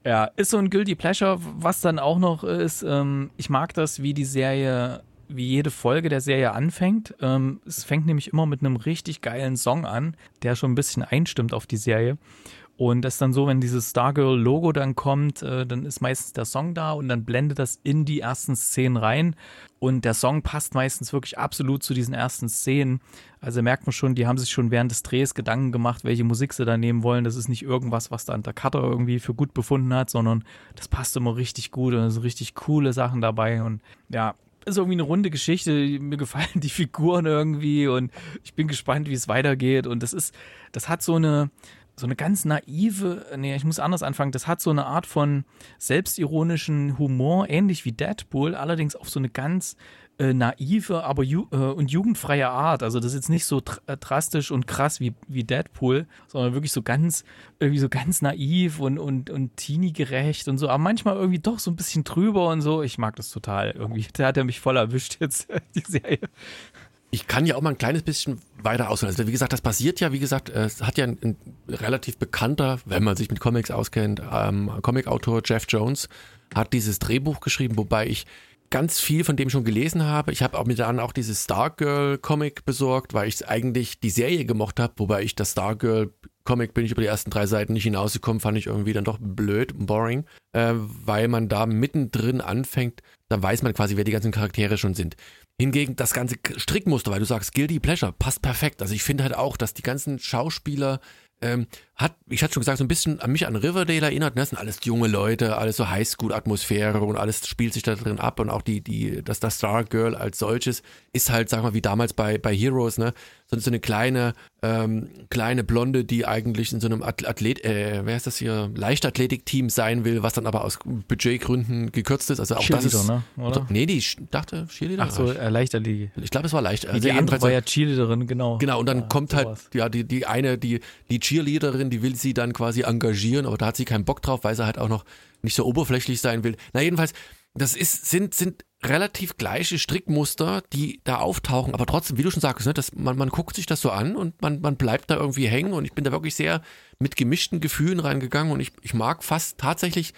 Ja, ist so ein Guilty Pleasure. Was dann auch noch ist, ähm, ich mag das, wie die Serie, wie jede Folge der Serie anfängt. Ähm, es fängt nämlich immer mit einem richtig geilen Song an, der schon ein bisschen einstimmt auf die Serie. Und das ist dann so, wenn dieses Stargirl-Logo dann kommt, äh, dann ist meistens der Song da und dann blendet das in die ersten Szenen rein. Und der Song passt meistens wirklich absolut zu diesen ersten Szenen. Also merkt man schon, die haben sich schon während des Drehs Gedanken gemacht, welche Musik sie da nehmen wollen. Das ist nicht irgendwas, was da der Cutter irgendwie für gut befunden hat, sondern das passt immer richtig gut und es sind richtig coole Sachen dabei. Und ja, ist irgendwie eine runde Geschichte. Mir gefallen die Figuren irgendwie und ich bin gespannt, wie es weitergeht. Und das ist, das hat so eine, so eine ganz naive, nee, ich muss anders anfangen, das hat so eine Art von selbstironischen Humor, ähnlich wie Deadpool, allerdings auf so eine ganz äh, naive, aber ju äh, und jugendfreie Art. Also das ist jetzt nicht so dr äh, drastisch und krass wie, wie Deadpool, sondern wirklich so ganz, irgendwie so ganz naiv und, und, und teenie-gerecht und so, aber manchmal irgendwie doch so ein bisschen drüber und so. Ich mag das total irgendwie. Da hat er mich voll erwischt jetzt, die Serie. Ich kann ja auch mal ein kleines bisschen weiter ausholen. Also wie gesagt, das passiert ja, wie gesagt, es hat ja ein, ein relativ bekannter, wenn man sich mit Comics auskennt, ähm, Comicautor Jeff Jones hat dieses Drehbuch geschrieben, wobei ich ganz viel von dem schon gelesen habe. Ich habe auch mir dann auch dieses Stargirl Comic besorgt, weil ich eigentlich die Serie gemocht habe, wobei ich das Stargirl Comic bin ich über die ersten drei Seiten nicht hinausgekommen, fand ich irgendwie dann doch blöd boring, äh, weil man da mittendrin anfängt, dann weiß man quasi, wer die ganzen Charaktere schon sind. Hingegen das ganze Strickmuster, weil du sagst, Guilty Pleasure, passt perfekt. Also ich finde halt auch, dass die ganzen Schauspieler ähm, hat, ich hatte schon gesagt, so ein bisschen an mich an Riverdale erinnert. Ne? Das sind alles junge Leute, alles so Highschool-Atmosphäre und alles spielt sich da drin ab und auch die, die, das, das Stargirl als solches ist halt, sag mal, wie damals bei, bei Heroes, ne? So, so eine kleine, ähm, kleine Blonde, die eigentlich in so einem Athlet, äh, wer ist das hier, Leichtathletik-Team sein will, was dann aber aus Budgetgründen gekürzt ist. Also auch das ist. Ne? Oder? Nee, die dachte Cheerleader. Ach so, erleichtert die. Ich glaube, es war leicht. Also die andere war ja Cheerleaderin, genau. Genau, und dann Ja, kommt halt, sowas. ja, die, die eine, die, die Cheerleaderin, die will sie dann quasi engagieren, aber da hat sie keinen Bock drauf, weil sie halt auch noch nicht so oberflächlich sein will. Na, jedenfalls, das ist, sind, sind relativ gleiche Strickmuster, die da auftauchen, aber trotzdem, wie du schon sagst, ne, das, man, man guckt sich das so an und man, man bleibt da irgendwie hängen. Und ich bin da wirklich sehr mit gemischten Gefühlen reingegangen. Und ich, ich mag fast tatsächlich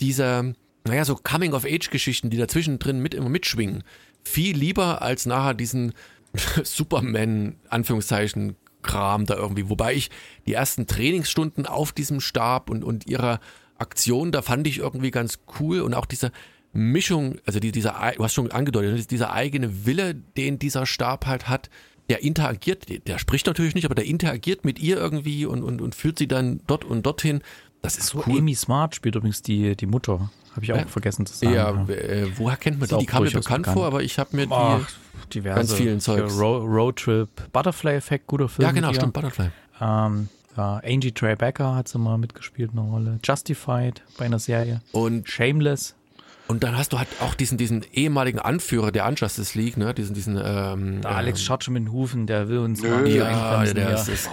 diese, naja, so Coming-of-Age-Geschichten, die dazwischen drin mit immer mitschwingen, viel lieber als nachher diesen Superman, Anführungszeichen, Kram da irgendwie. Wobei ich die ersten Trainingsstunden auf diesem Stab und, und ihrer Aktion, da fand ich irgendwie ganz cool und auch diese Mischung, also die, dieser, du hast schon angedeutet, ne, dieser eigene Wille, den dieser Stab halt hat, der interagiert, der, der spricht natürlich nicht, aber der interagiert mit ihr irgendwie und, und, und führt sie dann dort und dorthin. Das ist So, cool. Amy Smart spielt übrigens die, die Mutter. Habe ich auch Ja. vergessen zu sagen. Ja, äh, woher kennt man die? Die kam mir bekannt bekannt. vor, aber ich habe mir die. Ach, diverse. ganz vielen Zeugs. Ro Roadtrip, Butterfly Effect, guter Film. ja, genau, stimmt, Butterfly. Ähm, ja, Angie Tribeca hat sie mal mitgespielt, eine Rolle. Justified bei einer Serie. Und Shameless. Und dann hast du halt auch diesen, diesen ehemaligen Anführer der Unjustice League, ne? Diesen, diesen, ähm, Der Alex ähm, Schartsch mit den Hufen, der will uns Nö, mal ja, der hier. ist es.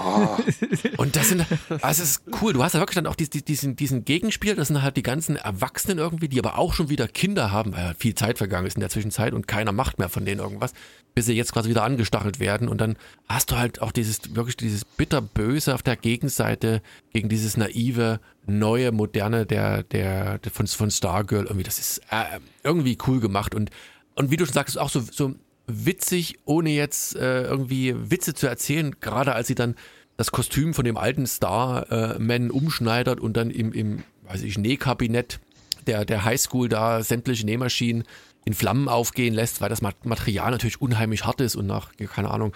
Und das sind, also es ist cool. Du hast ja wirklich dann auch diesen, diesen, diesen Gegenspiel. Das sind halt die ganzen Erwachsenen irgendwie, die aber auch schon wieder Kinder haben, weil halt viel Zeit vergangen ist in der Zwischenzeit und keiner macht mehr von denen irgendwas, bis sie jetzt quasi wieder angestachelt werden. Und dann hast du halt auch dieses, wirklich dieses bitterböse auf der Gegenseite gegen dieses naive, neue, moderne der, der, der von, von Stargirl. Irgendwie, das ist äh, irgendwie cool gemacht und, und wie du schon sagst, auch so, so witzig, ohne jetzt äh, irgendwie Witze zu erzählen, gerade als sie dann das Kostüm von dem alten Star-Man umschneidert und dann im, im weiß ich, Nähkabinett der, der Highschool da sämtliche Nähmaschinen in Flammen aufgehen lässt, weil das Ma- Material natürlich unheimlich hart ist und nach, keine Ahnung,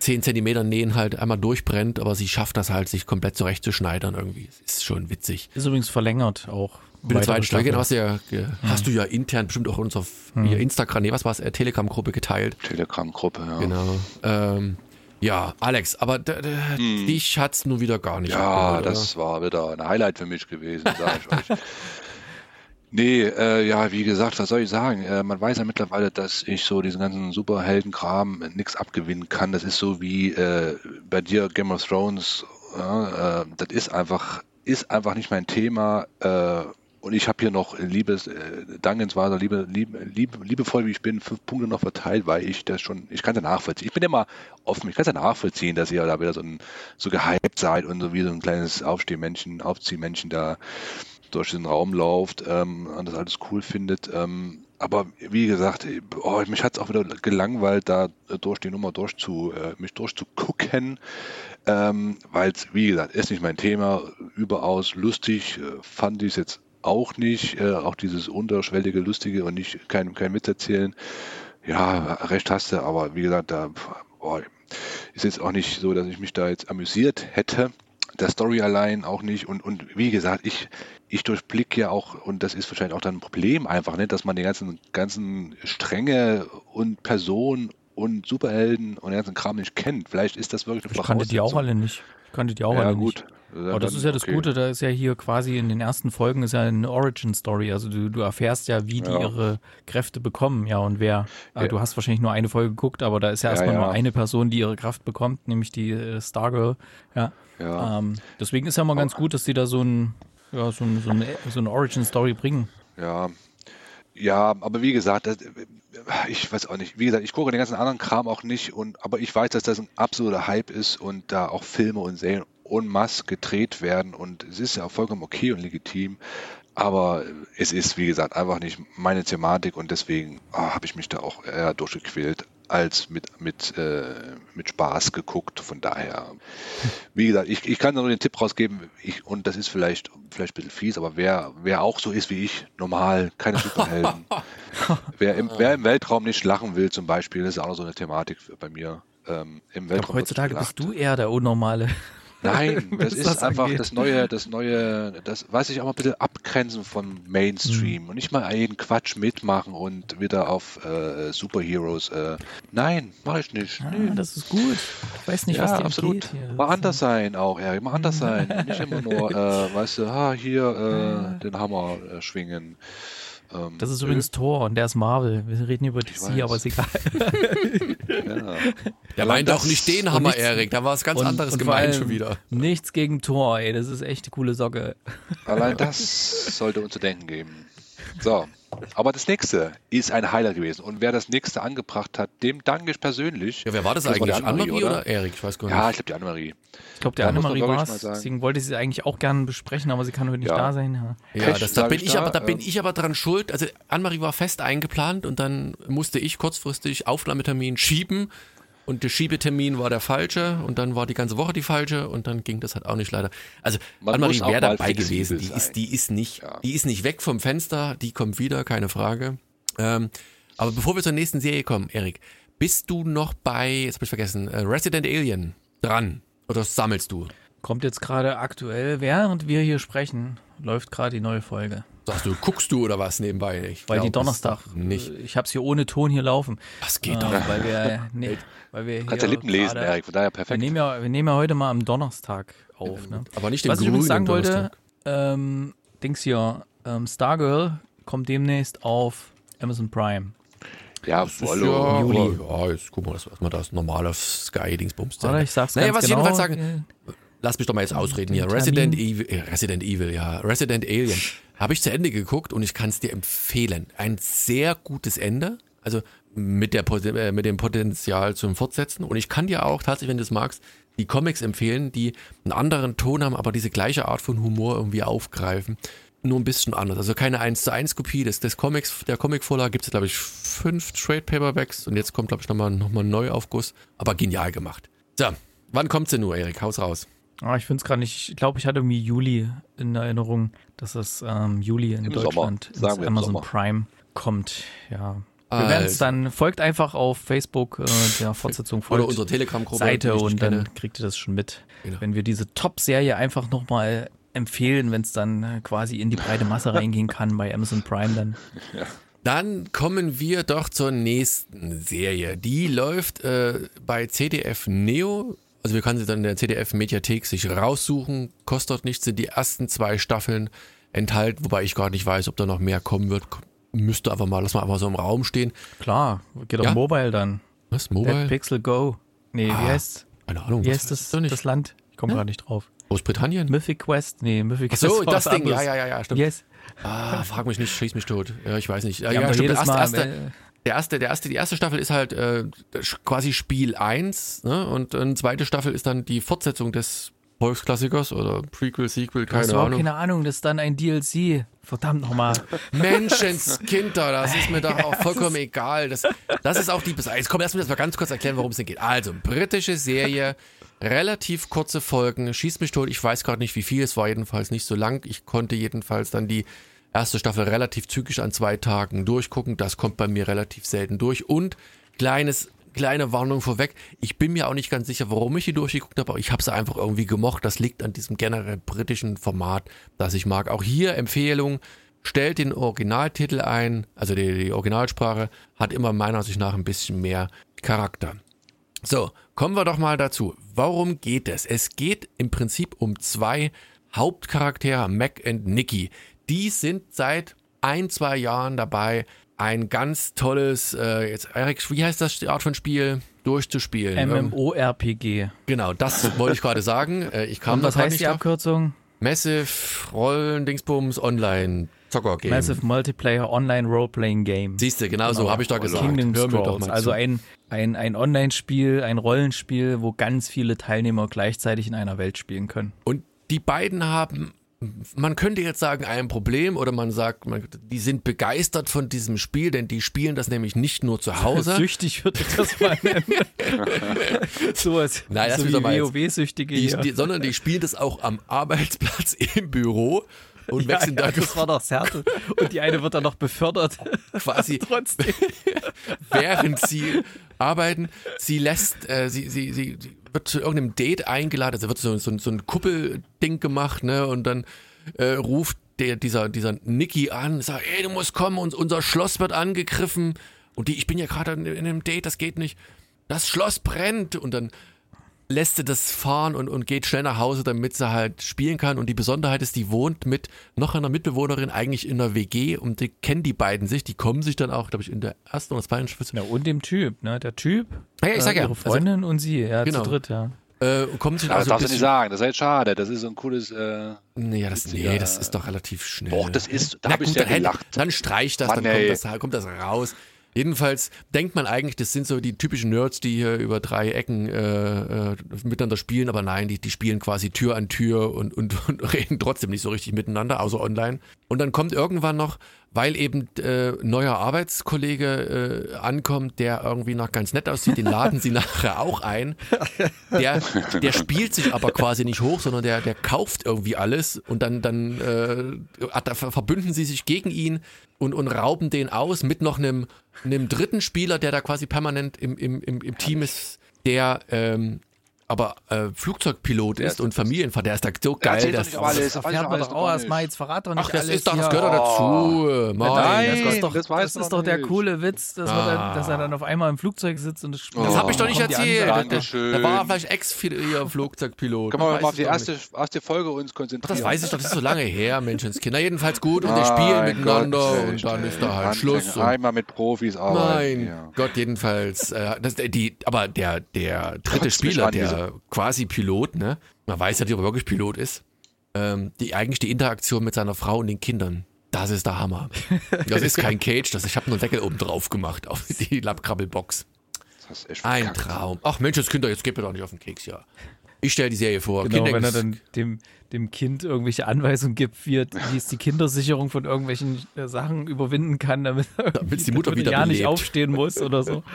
10 Zentimetern Nähen halt einmal durchbrennt, aber sie schafft das halt, sich komplett zurechtzuschneidern irgendwie. Es ist schon witzig. Ist übrigens verlängert auch. Mit der zweiten Staffel Staffel. hast du ja, ge- hast du ja intern bestimmt auch in unserer hier Instagram, nee, was war es, äh, Telegram-Gruppe geteilt. Telegram-Gruppe, ja. Genau. Ähm, ja, Alex, aber d- dich hat's nun wieder gar nicht Hm. Ja, abgeholt, oder? das war wieder ein Highlight für mich gewesen, sage ich euch. Nee, äh, ja, wie gesagt, was soll ich sagen? Äh, man weiß ja mittlerweile, dass ich so diesen ganzen Superheldenkram nichts abgewinnen kann. Das ist so wie äh, bei dir Game of Thrones. Ja, äh, das ist einfach, ist einfach nicht mein Thema. Äh, und ich habe hier noch liebes äh, dankensweise, liebe, liebe, liebe, liebevoll wie ich bin, fünf Punkte noch verteilt, weil ich das schon, ich kann es ja nachvollziehen. Ich bin immer offen, ich kann es ja nachvollziehen, dass ihr da wieder so, ein, so gehypt seid und so wie so ein kleines Aufstehmännchen, Aufziehmännchen da durch den Raum lauft ähm, und das alles cool findet. Ähm, aber wie gesagt, oh, mich hat es auch wieder gelangweilt, da durch die Nummer durchzu, äh, mich durchzugucken, ähm, weil es, wie gesagt, ist nicht mein Thema. Überaus lustig äh, fand ich es jetzt auch nicht. Äh, auch dieses unterschwellige, lustige und nicht kein, kein Witz erzählen. Ja, recht hast du, aber wie gesagt, da boah, ist jetzt auch nicht so, dass ich mich da jetzt amüsiert hätte der Story allein auch nicht. Und, und wie gesagt, ich, ich durchblicke ja auch, und das ist wahrscheinlich auch dann ein Problem einfach, ne, dass man die ganzen, ganzen Stränge und Personen und Superhelden und den ganzen Kram nicht kennt. Vielleicht ist das wirklich eine Ich kannte die auch alle nicht. Ich kannte die auch Ja, alle gut. nicht. Aber das ist ja das Okay. Gute, da ist ja hier quasi in den ersten Folgen ist ja eine Origin-Story. Also du, du erfährst ja, wie die Ja. ihre Kräfte bekommen, ja, und wer. Äh, Ja. Du hast wahrscheinlich nur eine Folge geguckt, aber da ist ja erstmal ja. nur eine Person, die ihre Kraft bekommt, nämlich die äh, Stargirl. Ja. Ja. Ähm, deswegen ist ja mal ganz gut, dass die da so ein, ja, so, ein, so eine, so eine Origin-Story bringen. Ja, ja, aber wie gesagt, das, ich weiß auch nicht. Wie gesagt, ich gucke den ganzen anderen Kram auch nicht, und, aber ich weiß, dass das ein absoluter Hype ist und da auch Filme und Serien en masse gedreht werden und es ist ja auch vollkommen okay und legitim. Aber es ist, wie gesagt, einfach nicht meine Thematik und deswegen ah, habe ich mich da auch eher durchgequält als mit, mit, äh, mit Spaß geguckt. Von daher, wie gesagt, ich, ich kann nur den Tipp rausgeben, ich, und das ist vielleicht, vielleicht ein bisschen fies, aber wer, wer auch so ist wie ich, normal, keine Superhelden, wer, im, wer im Weltraum nicht lachen will zum Beispiel, das ist auch noch so eine Thematik bei mir. Ähm, Im Weltraum glaube, wird heutzutage bist du eher der Unnormale. Nein, das was ist das einfach angeht. das neue, das neue, das weiß ich auch mal ein bisschen abgrenzen vom Mainstream und nicht mal jeden Quatsch mitmachen und wieder auf äh, Superheroes. Äh, nein, mache ich nicht. Ah, Nee. das ist gut. Ich weiß nicht, was Ja, dir absolut. Mal anders sein auch, ja, mal anders sein. Nicht immer nur, äh, weißt du, ah, hier äh, den Hammer äh, schwingen. Ähm, Das ist übrigens Thor und der ist Marvel. Wir reden über DC, aber ist egal. ja. Der meint auch nicht den Hammer, nichts- Erik. Da war es ganz Und- anderes und gemeint schon wieder. Nichts gegen Thor, ey. Das ist echt eine coole Socke. Allein das sollte uns zu denken geben. So, aber das nächste ist ein Highlight gewesen. Und wer das nächste angebracht hat, dem danke ich persönlich. Ja, wer war das, Das eigentlich? die Annemarie, oder? oder? Erik? Ich weiß gar nicht. Ja, ich glaube die Annemarie. Ich glaube, der man Annemarie war es. Deswegen wollte ich sie eigentlich auch gerne besprechen, aber sie kann heute nicht Ja. da sein. Ja. Ja, das, da bin ich ich da, aber, da bin ähm, ich aber dran schuld. Also Annemarie war fest eingeplant und dann musste ich kurzfristig Aufnahmetermin schieben und der Schiebetermin war der falsche und dann war die ganze Woche die falsche und dann ging das halt auch nicht leider. Also Man Annemarie muss auch wäre dabei gewesen. Die sein. ist, die ist nicht, Ja. die ist nicht weg vom Fenster. Die kommt wieder, keine Frage. Ähm, aber bevor wir zur nächsten Serie kommen, Erik, bist du noch bei, jetzt habe ich vergessen, äh, Resident Alien dran oder sammelst du? Kommt jetzt gerade aktuell, während wir hier sprechen, läuft gerade die neue Folge. Sagst du, guckst du oder was nebenbei? Ich Weil glaub, die Donnerstag, nicht. ich habe es hier ohne Ton hier laufen. Das geht Äh, doch. weil wir, nee, weil wir Kannst ja Lippen lesen, Erik, von daher Wir perfekt. nehmen, ja, wir nehmen ja heute mal am Donnerstag auf. Ne? Aber nicht den Was ich übrigens sagen wollte, ähm, Dings hier, ähm, Stargirl kommt demnächst auf Amazon Prime. Ja, Das ist ja, Juli. ja, jetzt gucken wir, dass dass wir das normal auf Sky-Dingsbums ich sag's Naja, ganz was ich genau. jedenfalls sagen, Lass mich doch mal jetzt ausreden hier. Den Resident. Evil, äh, Resident Evil, ja. Resident Alien. Habe ich zu Ende geguckt und ich kann es dir empfehlen. Ein sehr gutes Ende. Also mit, der, äh, mit dem Potenzial zum Fortsetzen. Und ich kann dir auch tatsächlich, wenn du es magst, die Comics empfehlen, die einen anderen Ton haben, aber diese gleiche Art von Humor irgendwie aufgreifen. Nur ein bisschen anders. Also keine 1 zu 1 Kopie des, des Comics, der Comic-Vorlage gibt es, glaube ich, fünf Trade Paperbacks und jetzt kommt, glaube ich, nochmal noch mal ein Neuaufguss. Aber genial gemacht. So, wann kommt sie nur, Erik? Haus raus. Ah, ich finde es gerade nicht. Ich glaube, ich hatte irgendwie Juli in Erinnerung, dass es ähm, Juli in Im Deutschland Sommer, ins Amazon. Prime kommt. Ja. Wir werden es Also. dann, folgt einfach auf Facebook äh, der Fortsetzung Oder folgt unsere Telegram-Gruppe. Seite und dann kenne. kriegt ihr das schon mit. Genau. Wenn wir diese Top-Serie einfach nochmal empfehlen, wenn es dann äh, quasi in die breite Masse reingehen kann bei Amazon Prime, dann Dann kommen wir doch zur nächsten Serie. Die läuft äh, bei CDF Neo. Also wir können sie dann in der CDF Mediathek sich raussuchen. Kostet nichts, sind die ersten zwei Staffeln enthalten, wobei ich gar nicht weiß, ob da noch mehr kommen wird. Müsste einfach mal, lass mal einfach so im Raum stehen. klar, geht auf Ja. Mobile dann. Was? Mobile? Pixel Go. Nee, wie Ah, heißt Keine Ahnung. wie heißt das, das Land? Ich komme Ja? gerade nicht drauf. Großbritannien? Mythic Quest? Nee, Mythic Ach Quest. so, war das Ding. Ja, ja, ja, ja, stimmt. Yes. Ah, frag mich nicht, schieß mich tot. Ja, ich weiß nicht. Ja, Die ja, stimmt. erste, erste, äh, Der erste, der erste, die erste Staffel ist halt äh, quasi Spiel 1, ne? Und eine zweite Staffel ist dann die Fortsetzung des Volksklassikers oder Prequel, Sequel, keine überhaupt Ahnung. keine Ahnung, das ist dann ein DLC. Verdammt nochmal. Menschenskinder, das ist mir doch auch vollkommen egal. Das, das ist auch die Bes- Jetzt komm, lass mich das mal ganz kurz erklären, worum es denn geht. Also, britische Serie, relativ kurze Folgen, schieß mich tot, ich weiß gerade nicht wie viel, es war jedenfalls nicht so lang. Ich konnte jedenfalls dann die erste Staffel relativ zügig an zwei Tagen durchgucken. Das kommt bei mir relativ selten durch. Und kleines Kleine Warnung vorweg, ich bin mir auch nicht ganz sicher, warum ich die durchgeguckt habe, aber ich habe sie einfach irgendwie gemocht. Das liegt an diesem generell britischen Format, das ich mag. Auch hier Empfehlung, stellt den Originaltitel ein, also die, die Originalsprache hat immer meiner Ansicht nach ein bisschen mehr Charakter. So, kommen wir doch mal dazu. Worum geht es? Es geht im Prinzip um zwei Hauptcharaktere, Mac und Nicky. Die sind seit ein, zwei Jahren dabei, ein ganz tolles, äh, jetzt, Erik, wie heißt das die Art von Spiel? Durchzuspielen. Ähm, MMORPG. genau, das wollte ich gerade sagen. Äh, ich kam Und was heißt nicht die drauf. Abkürzung? Massive Rollen, Dingsbums, Online, Zocker-Game. Massive Multiplayer Online Role-Playing Game. Siehst du, genau so habe ich da gesagt. Kingdom Hör mir doch Scrolls. mal Also zu. ein, ein, ein Online-Spiel, ein Rollenspiel, wo ganz viele Teilnehmer gleichzeitig in einer Welt spielen können. Und die beiden haben, man könnte jetzt sagen, ein Problem oder man sagt, man, die sind begeistert von diesem Spiel, denn die spielen das nämlich nicht nur zu Hause. Süchtig würde ich das mal nennen. so als Nein, das so ist wie WoW-Süchtige die, sondern die spielen das auch am Arbeitsplatz im Büro und ja, wechseln ja, da das war doch Härte. Und die eine wird dann noch befördert. quasi Trotzdem. während sie arbeiten. Sie lässt, äh, sie, sie, sie wird zu irgendeinem Date eingeladen, also wird so, so, so ein Kuppelding gemacht, ne? Und dann äh, ruft der, dieser, dieser Nicky an, sagt, ey, du musst kommen, uns, unser Schloss wird angegriffen. Und die, ich bin ja gerade in, in einem Date, das geht nicht. Das Schloss brennt. Und dann lässt sie das fahren und, und geht schnell nach Hause, damit sie halt spielen kann. Und die Besonderheit ist, die wohnt mit noch einer Mitbewohnerin eigentlich in einer WG und die kennen die beiden sich. Die kommen sich dann auch, glaube ich, in der ersten oder zweiten Staffel Ja, und dem Typ, ne? Der Typ, Ja, ich sag äh, ja. ihre Freundin und sie, ja, Genau. zu dritt, ja. Also, äh, kommen sich Das also darfst du nicht sagen, das ist halt schade. Das ist so ein cooles. Äh, Nee, ja, das, nee, das ist doch relativ schnell. Doch, das ist- da Na hab ich sehr dann, gelacht. Dann streich das, Mann, dann kommt das, kommt das raus. Jedenfalls denkt man eigentlich, das sind so die typischen Nerds, die hier über drei Ecken äh, äh, miteinander spielen, aber nein, die, die spielen quasi Tür an Tür und, und, und reden trotzdem nicht so richtig miteinander, außer online. Und dann kommt irgendwann noch, weil eben äh, neuer Arbeitskollege äh, ankommt, der irgendwie noch ganz nett aussieht, den laden sie nachher auch ein. Der, der spielt sich aber quasi nicht hoch, sondern der, der kauft irgendwie alles und dann, dann äh, ver- verbünden sie sich gegen ihn und, und rauben den aus mit noch einem, einem dritten Spieler, der da quasi permanent im, im, im, im Team ist, der ähm, aber äh, Flugzeugpilot ist und Familienvater, der ist da so geil. doch alles. Das erfährt man doch auch erstmal. Jetzt verrat doch nicht ach, das alles ist doch, das gehört doch dazu. Mann. Nein, das ist doch, das weiß das ist doch der nicht. coole Witz, dass, wir Ah. dann, dass er dann auf einmal im Flugzeug sitzt und das spielt. Das Oh. habe ich doch nicht erzählt. Da, da war er vielleicht Ex-Flugzeugpilot. Können wir mal auf die erste, erste Folge uns Ach, konzentrieren? das weiß ich doch, das ist so lange her, Menschenskinder. Jedenfalls gut und die spielen miteinander und dann ist da halt. Schluss. Und Einmal mit Profis arbeiten. mein ja. Gott, jedenfalls. Äh, das, die, aber der, der dritte Spieler, der quasi Pilot, ne? Man weiß ja nicht, ob er wirklich Pilot ist. Ähm, die eigentlich die Interaktion mit seiner Frau und den Kindern. Das ist der Hammer. Das ist kein Cage, das, ich habe nur einen Deckel oben drauf gemacht auf die. Das echt Ein verkackt. Traum. Ach Menschenskinder, jetzt geht mir doch nicht auf den Keks, ja. Ich stelle die Serie vor. Genau, wenn er dann dem, dem Kind irgendwelche Anweisungen gibt, wie, wie es die Kindersicherung von irgendwelchen äh, Sachen überwinden kann, damit, Damit's die Mutter damit er wieder ja nicht aufstehen muss oder so.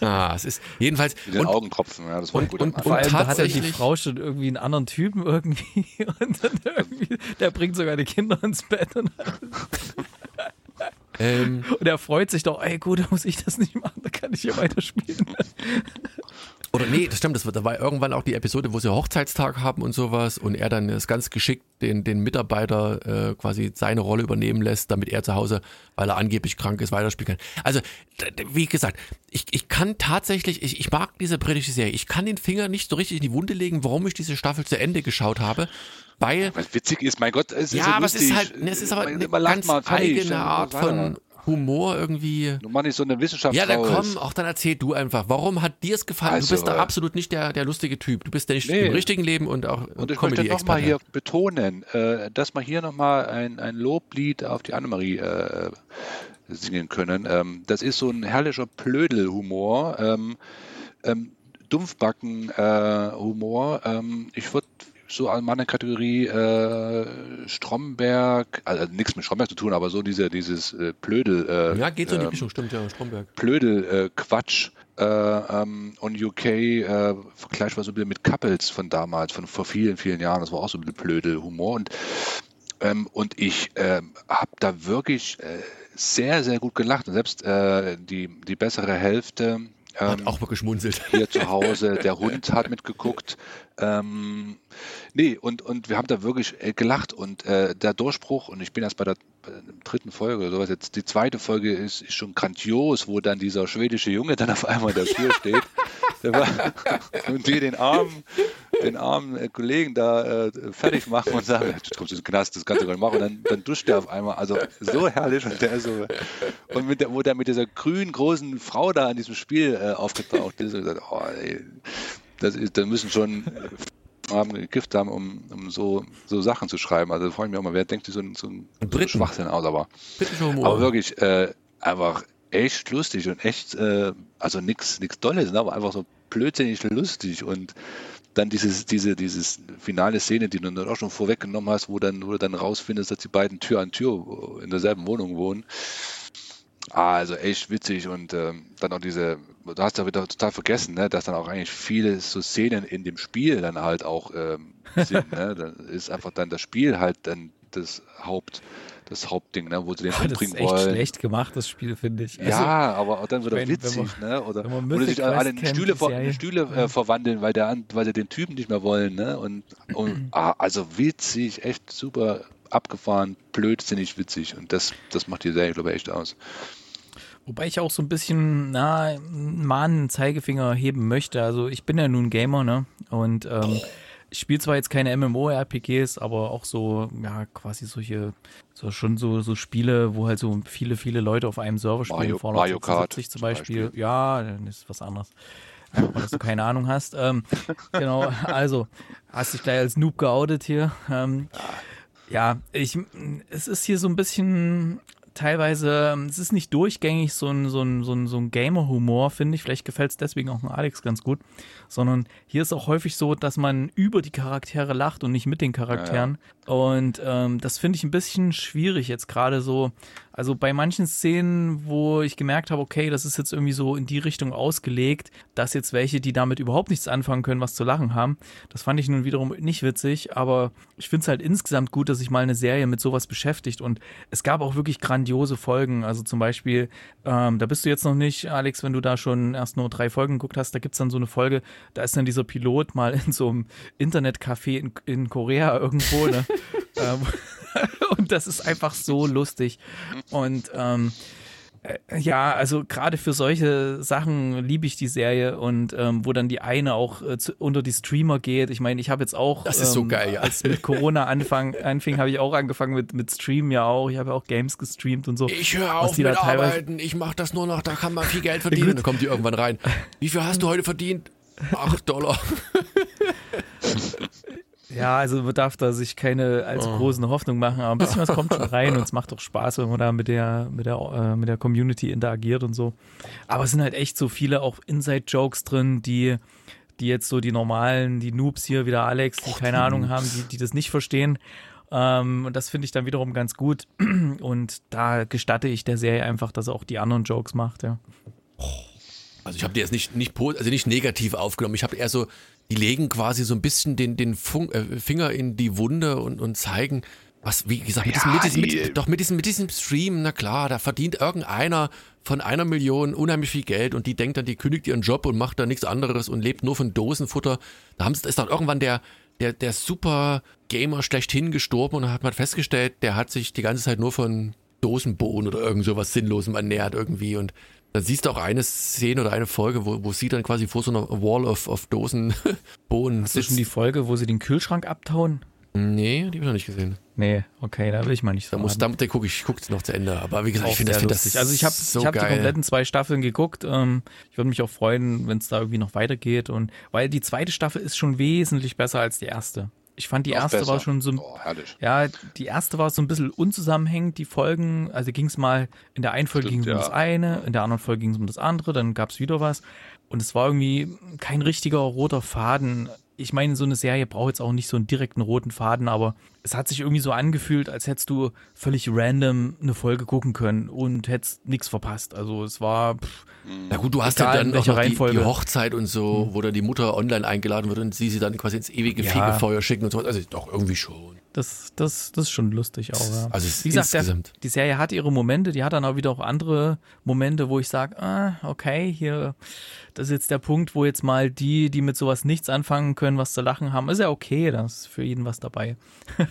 Ah, es ist jedenfalls. Mit den Und, Augentropfen, ja, das war und- gut. und- am Vor allem da hat ja die tatsächlich- Frau schon irgendwie einen anderen Typen irgendwie und dann irgendwie, der bringt sogar die Kinder ins Bett und, ähm, und er freut sich doch, ey gut, da muss ich das nicht machen, da kann ich hier weiterspielen. Oder nee, das stimmt, das wird, da war irgendwann auch die Episode, wo sie Hochzeitstag haben und sowas und er dann es ganz geschickt den, den Mitarbeiter äh, quasi seine Rolle übernehmen lässt, damit er zu Hause, weil er angeblich krank ist, weiterspielen kann. Also, wie gesagt, ich, ich kann tatsächlich, ich, ich mag diese britische Serie, ich kann den Finger nicht so richtig in die Wunde legen, warum ich diese Staffel zu Ende geschaut habe, weil Was witzig ist, mein Gott, es ist ja, so aber es ist halt, ne, es ist aber eine ganz eigene Art von Humor irgendwie. Du machst nicht so eine Wissenschaft Ja, dann komm, auch dann erzähl du einfach. Warum hat dir es gefallen? Also, du bist da äh, absolut nicht der, der lustige Typ. Du bist der nicht Nee. im richtigen Leben und auch Und ich möchte nochmal hier betonen, äh, dass wir hier nochmal ein, ein Loblied auf die Annemarie äh, singen können. Ähm, das ist so ein herrlicher Plödelhumor, ähm, ähm, Dumpfbacken-Humor. ähm, ich würde so an meiner Kategorie äh, Stromberg, also nichts mit Stromberg zu tun, aber so diese, dieses äh, Plödel. Äh, Ja, geht so in die ähm, Richtung, stimmt, ja, Stromberg. Plödel-Quatsch äh, ähm, und UK äh, vergleichbar so ein bisschen mit Couples von damals, von vor vielen, vielen Jahren. Das war auch so ein bisschen Plödel-Humor. Und, ähm, und ich ähm, habe da wirklich äh, sehr, sehr gut gelacht. Und selbst äh, die, die bessere Hälfte Hat ähm, auch mal geschmunzelt. hier zu Hause, der Hund hat mitgeguckt. Ähm, nee, und, und wir haben da wirklich äh, gelacht und äh, der Durchbruch, und ich bin erst bei der, dritten Folge oder sowas, jetzt die zweite Folge ist, ist schon grandios, wo dann dieser schwedische Junge dann auf einmal in der Tür steht und die den armen, den armen äh, Kollegen da äh, fertig machen und sagen, du kommst in den Knast, das kannst du gar nicht machen, und dann, dann duscht der auf einmal, also so herrlich. Und der so, und mit der, wo der mit dieser grünen, großen Frau da in diesem Spiel äh, aufgetaucht ist, und gesagt, oh, ey, das ist, da müssen schon äh, haben gekifft haben, um, um so, so Sachen zu schreiben. Also da frage ich mich auch mal, wer denkt sich so ein, so so ein Briten. Schwachsinn aus, aber, aber wirklich äh, einfach echt lustig und echt, äh, also nichts nix Dolles, ne, aber einfach so blödsinnig lustig und dann dieses, diese, dieses finale Szene, die du dann auch schon vorweggenommen hast, wo dann, wo du dann rausfindest, dass die beiden Tür an Tür in derselben Wohnung wohnen. Ah, also echt witzig und ähm, dann auch diese, du hast ja wieder total vergessen, ne, dass dann auch eigentlich viele so Szenen in dem Spiel dann halt auch ähm, sind. ne? Dann ist einfach dann das Spiel halt dann das Haupt, das Hauptding, ne, wo sie den das umbringen ist echt wollen. schlecht gemacht, das Spiel, finde ich. Also, Ja, aber auch dann wenn- wenn witzig, ne? Oder wenn man wo sie Mythic sich alle in Stühle, Serie. in Stühle äh, verwandeln, weil, der, weil sie den Typen nicht mehr wollen, ne? Und, und ah, also witzig, echt super abgefahren, blödsinnig witzig. Und das, das macht die Serie, glaube ich, echt aus. Wobei ich auch so ein bisschen, na, mal einen Zeigefinger heben möchte. Also ich bin ja nun Gamer, ne? Und ähm, ich spiele zwar jetzt keine MMO-RPGs, aber auch so, ja, quasi solche, so schon so, so Spiele, wo halt so viele, viele Leute auf einem Server spielen. Mario- Fallout Mario Kart 76 zum Beispiel. Beispiel. Ja, dann ist was anderes. Einfach, weil dass du keine Ahnung hast. Ähm, genau, also hast dich gleich als Noob geoutet hier. Ähm, ja, ich, es ist hier so ein bisschen teilweise, ähm, es ist nicht durchgängig so ein, so ein, so ein, so ein Gamer-Humor, finde ich. Vielleicht gefällt es deswegen auch Alex ganz gut. Sondern hier ist auch häufig so, dass man über die Charaktere lacht und nicht mit den Charakteren. Und ähm, das finde ich ein bisschen schwierig jetzt gerade so. Also bei manchen Szenen, wo ich gemerkt habe, okay, das ist jetzt irgendwie so in die Richtung ausgelegt, dass jetzt welche, die damit überhaupt nichts anfangen können, was zu lachen haben. Das fand ich nun wiederum nicht witzig, aber ich finde es halt insgesamt gut, dass sich mal eine Serie mit sowas beschäftigt. Und es gab auch wirklich grandiose Folgen. Also zum Beispiel, ähm, da bist du jetzt noch nicht, Alex, wenn du da schon erst nur drei Folgen geguckt hast, da gibt's dann so eine Folge, da ist dann dieser Pilot mal in so einem Internetcafé in, in Korea irgendwo, ne? ähm, und das ist einfach so lustig. Und ähm, äh, ja, also gerade für solche Sachen liebe ich die Serie und ähm, wo dann die eine auch äh, zu, unter die Streamer geht. Ich meine, ich habe jetzt auch, Das ist so ähm, geil, ja. als mit Corona anfang, anfing, habe ich auch angefangen mit, mit Streamen ja auch. Ich habe ja auch Games gestreamt und so. Ich höre auf die da mit Arbeiten, ich mache das nur noch, da kann man viel Geld verdienen. Dann kommt die irgendwann rein. Wie viel hast du heute verdient? 8 Dollar. Ja, also man darf da sich keine allzu Oh. großen Hoffnung machen, aber ein bisschen was kommt schon rein und es macht doch Spaß, wenn man da mit der, mit der, äh, mit der Community interagiert und so. Aber es sind halt echt so viele auch Inside-Jokes drin, die, die jetzt so die normalen, die Noobs hier, wieder Alex, die keine Ahnung haben, die, die das nicht verstehen. Ähm, und das finde ich dann wiederum ganz gut. Und da gestatte ich der Serie einfach, dass er auch die anderen Jokes macht, ja. Also ich habe die jetzt nicht, nicht, also nicht negativ aufgenommen. Ich habe eher so, die legen quasi so ein bisschen den, den Funk, äh, Finger in die Wunde und, und zeigen, was, wie gesagt, mit, Ja, diesem, mit, diesem, die- mit, doch mit diesem, mit diesem Stream, na klar, da verdient irgendeiner von einer Million unheimlich viel Geld und die denkt dann, die kündigt ihren Job und macht dann nichts anderes und lebt nur von Dosenfutter. Da haben, ist dann irgendwann der, der, der super Gamer schlechthin gestorben und hat man festgestellt, der hat sich die ganze Zeit nur von Dosenbohnen oder irgend sowas Sinnlosem ernährt irgendwie und dann siehst du auch eine Szene oder eine Folge, wo, wo sie dann quasi vor so einer Wall of, of Dosenbohnen Hast du schon die Folge, wo sie den Kühlschrank abtauen? Nee, die habe ich noch nicht gesehen. Nee, okay, da will ich mal nicht so Da muss, da, da gucke ich, guck's noch zu Ende. Aber wie gesagt, ich finde das, find das. Also ich habe so ich hab die kompletten zwei Staffeln geguckt. Ähm, ich würde mich auch freuen, wenn es da irgendwie noch weitergeht. Und weil die zweite Staffel ist schon wesentlich besser als die erste. Ich fand die erste besser. war schon so ein Oh, ja, die erste war so ein bisschen unzusammenhängend, die Folgen. Also ging es mal, in der einen Folge ging es um ja. das eine, in der anderen Folge ging es um das andere, dann gab es wieder was. Und es war irgendwie kein richtiger roter Faden. Ich meine, so eine Serie braucht jetzt auch nicht so einen direkten roten Faden, aber es hat sich irgendwie so angefühlt, als hättest du völlig random eine Folge gucken können und hättest nichts verpasst. Also es war, pff, Na gut, du hast ja dann auch noch die, Reihenfolge. die Hochzeit und so, wo dann die Mutter online eingeladen wird und sie sie dann quasi ins ewige Ja. Fegefeuer schicken und so. Also doch, irgendwie schon. Das, das, das ist schon lustig auch. Ja. Also Wie gesagt, der, insgesamt. die Serie hat ihre Momente, die hat dann auch wieder auch andere Momente, wo ich sage, ah, okay, hier, das ist jetzt der Punkt, wo jetzt mal die, die mit sowas nichts anfangen können, was zu lachen haben, ist ja okay, da ist für jeden was dabei.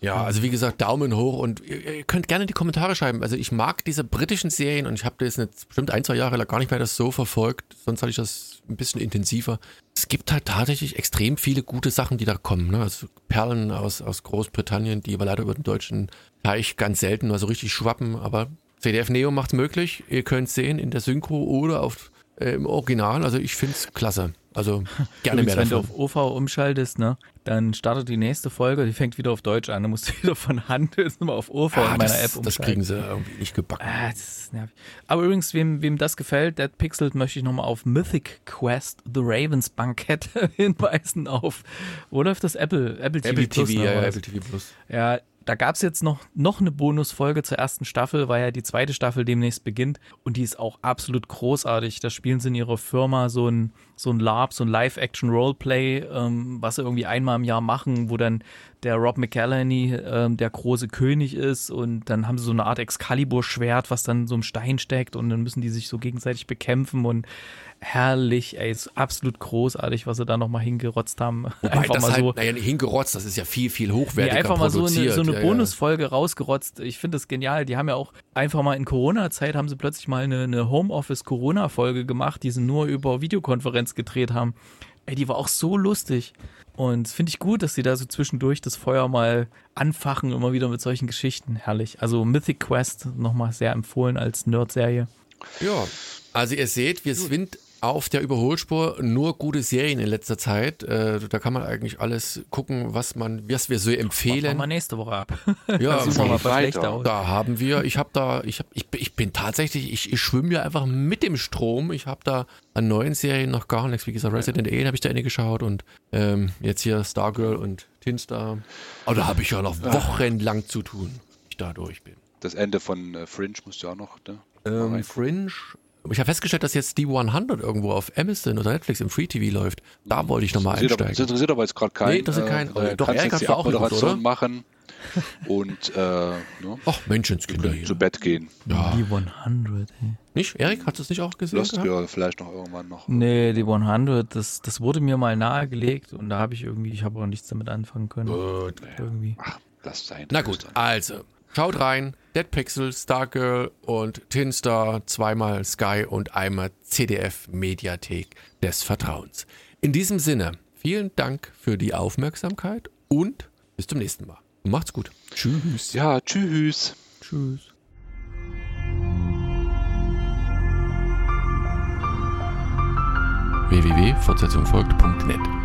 Ja, also wie gesagt, Daumen hoch und ihr, ihr könnt gerne in die Kommentare schreiben. Also ich mag diese britischen Serien und ich habe das jetzt bestimmt ein, zwei Jahre lang gar nicht mehr das so verfolgt. Sonst hatte ich das ein bisschen intensiver. Es gibt halt tatsächlich extrem viele gute Sachen, die da kommen. Ne? Also Perlen aus, aus Großbritannien, die aber leider über den deutschen Teich ganz selten mal so richtig schwappen. Aber CDF Neo macht's möglich. Ihr könnt sehen in der Synchro oder auf, äh, im Original. Also ich find's klasse. Also gerne Übrigens, mehr wenn du davon. auf OV umschaltest, ne, dann startet die nächste Folge, die fängt wieder auf Deutsch an, dann musst du wieder von Hand mal auf OV Ah, in meiner das, App das umschalten. kriegen sie irgendwie nicht gebacken. Ah, das ist nervig. Aber übrigens, wem, wem das gefällt, Dead Pixel, möchte ich nochmal auf Mythic Quest The Ravens Bankett hinweisen auf, wo läuft das? Apple, Apple TV, Apple Plus, TV, ne, ja? Apple TV Plus. Ja, da gab's jetzt noch, noch eine Bonusfolge zur ersten Staffel, weil ja die zweite Staffel demnächst beginnt. Und die ist auch absolut großartig. Da spielen sie in ihrer Firma so ein, so ein LARP, so ein Live-Action-Roleplay, ähm, was sie irgendwie einmal im Jahr machen, wo dann der Rob McElhenney ähm, der große König ist. Und dann haben sie so eine Art Excalibur-Schwert, was dann so im Stein steckt. Und dann müssen die sich so gegenseitig bekämpfen. Und herrlich, ey, ist absolut großartig, was sie da nochmal hingerotzt haben. Wobei das halt, naja, nicht hingerotzt, das ist ja viel, viel Nee, hochwertiger einfach mal so eine, produziert. so eine ja, Bonusfolge rausgerotzt. Ich finde das genial. Die haben ja auch einfach mal in Corona-Zeit haben sie plötzlich mal eine, eine Homeoffice-Corona-Folge gemacht, die sie nur über Videokonferenz gedreht haben. Ey, die war auch so lustig. Und finde ich gut, dass sie da so zwischendurch das Feuer mal anfachen, immer wieder mit solchen Geschichten. Herrlich. Also Mythic Quest nochmal sehr empfohlen als Nerd-Serie. Ja. ja, also ihr seht, wir sind auf der Überholspur nur gute Serien in letzter Zeit. Äh, da kann man eigentlich alles gucken, was man, was wir so Machen wir empfehlen. mal nächste Woche ab. Ja, mal weiter. Da haben wir, ich habe da, ich, hab, ich, ich bin tatsächlich, ich, ich schwimme ja einfach mit dem Strom. Ich habe da an neuen Serien noch gar nichts. Wie gesagt, Resident Evil habe ich da Ende geschaut und ähm, jetzt hier Stargirl und Tin Star. Aber da habe ich ja noch wochenlang zu tun, ich da durch bin. Das Ende von äh, Fringe musst du ja auch noch. Ne? Ähm. Fringe. Ich habe festgestellt, dass jetzt die 100 irgendwo auf Amazon oder Netflix im Free TV läuft. Da wollte ich nochmal aber, das einsteigen. interessiert aber jetzt gerade keinen. Nee, das ist kein- äh, doch, Erik jetzt die auch oder? machen. und äh, ne, Ach, Menschenskinder zu hier. Bett gehen. Ja. Die 100, ey. Nicht? Erik, hast du es nicht auch gesehen? Lost? Girl vielleicht noch irgendwann noch. Nee, die 100, das, das wurde mir mal nahegelegt und da habe ich irgendwie, ich habe auch nichts damit anfangen können. Gut. Irgendwie. Ach, lass sein. Na gut, also, schaut rein. Dead Pixel, Stargirl und Tinstar, zweimal Sky und einmal CDF Mediathek des Vertrauens. In diesem Sinne, vielen Dank für die Aufmerksamkeit und bis zum nächsten Mal. Macht's gut. Tschüss. Ja, tschüss. Tschüss. www.fortsetzungfolgt.net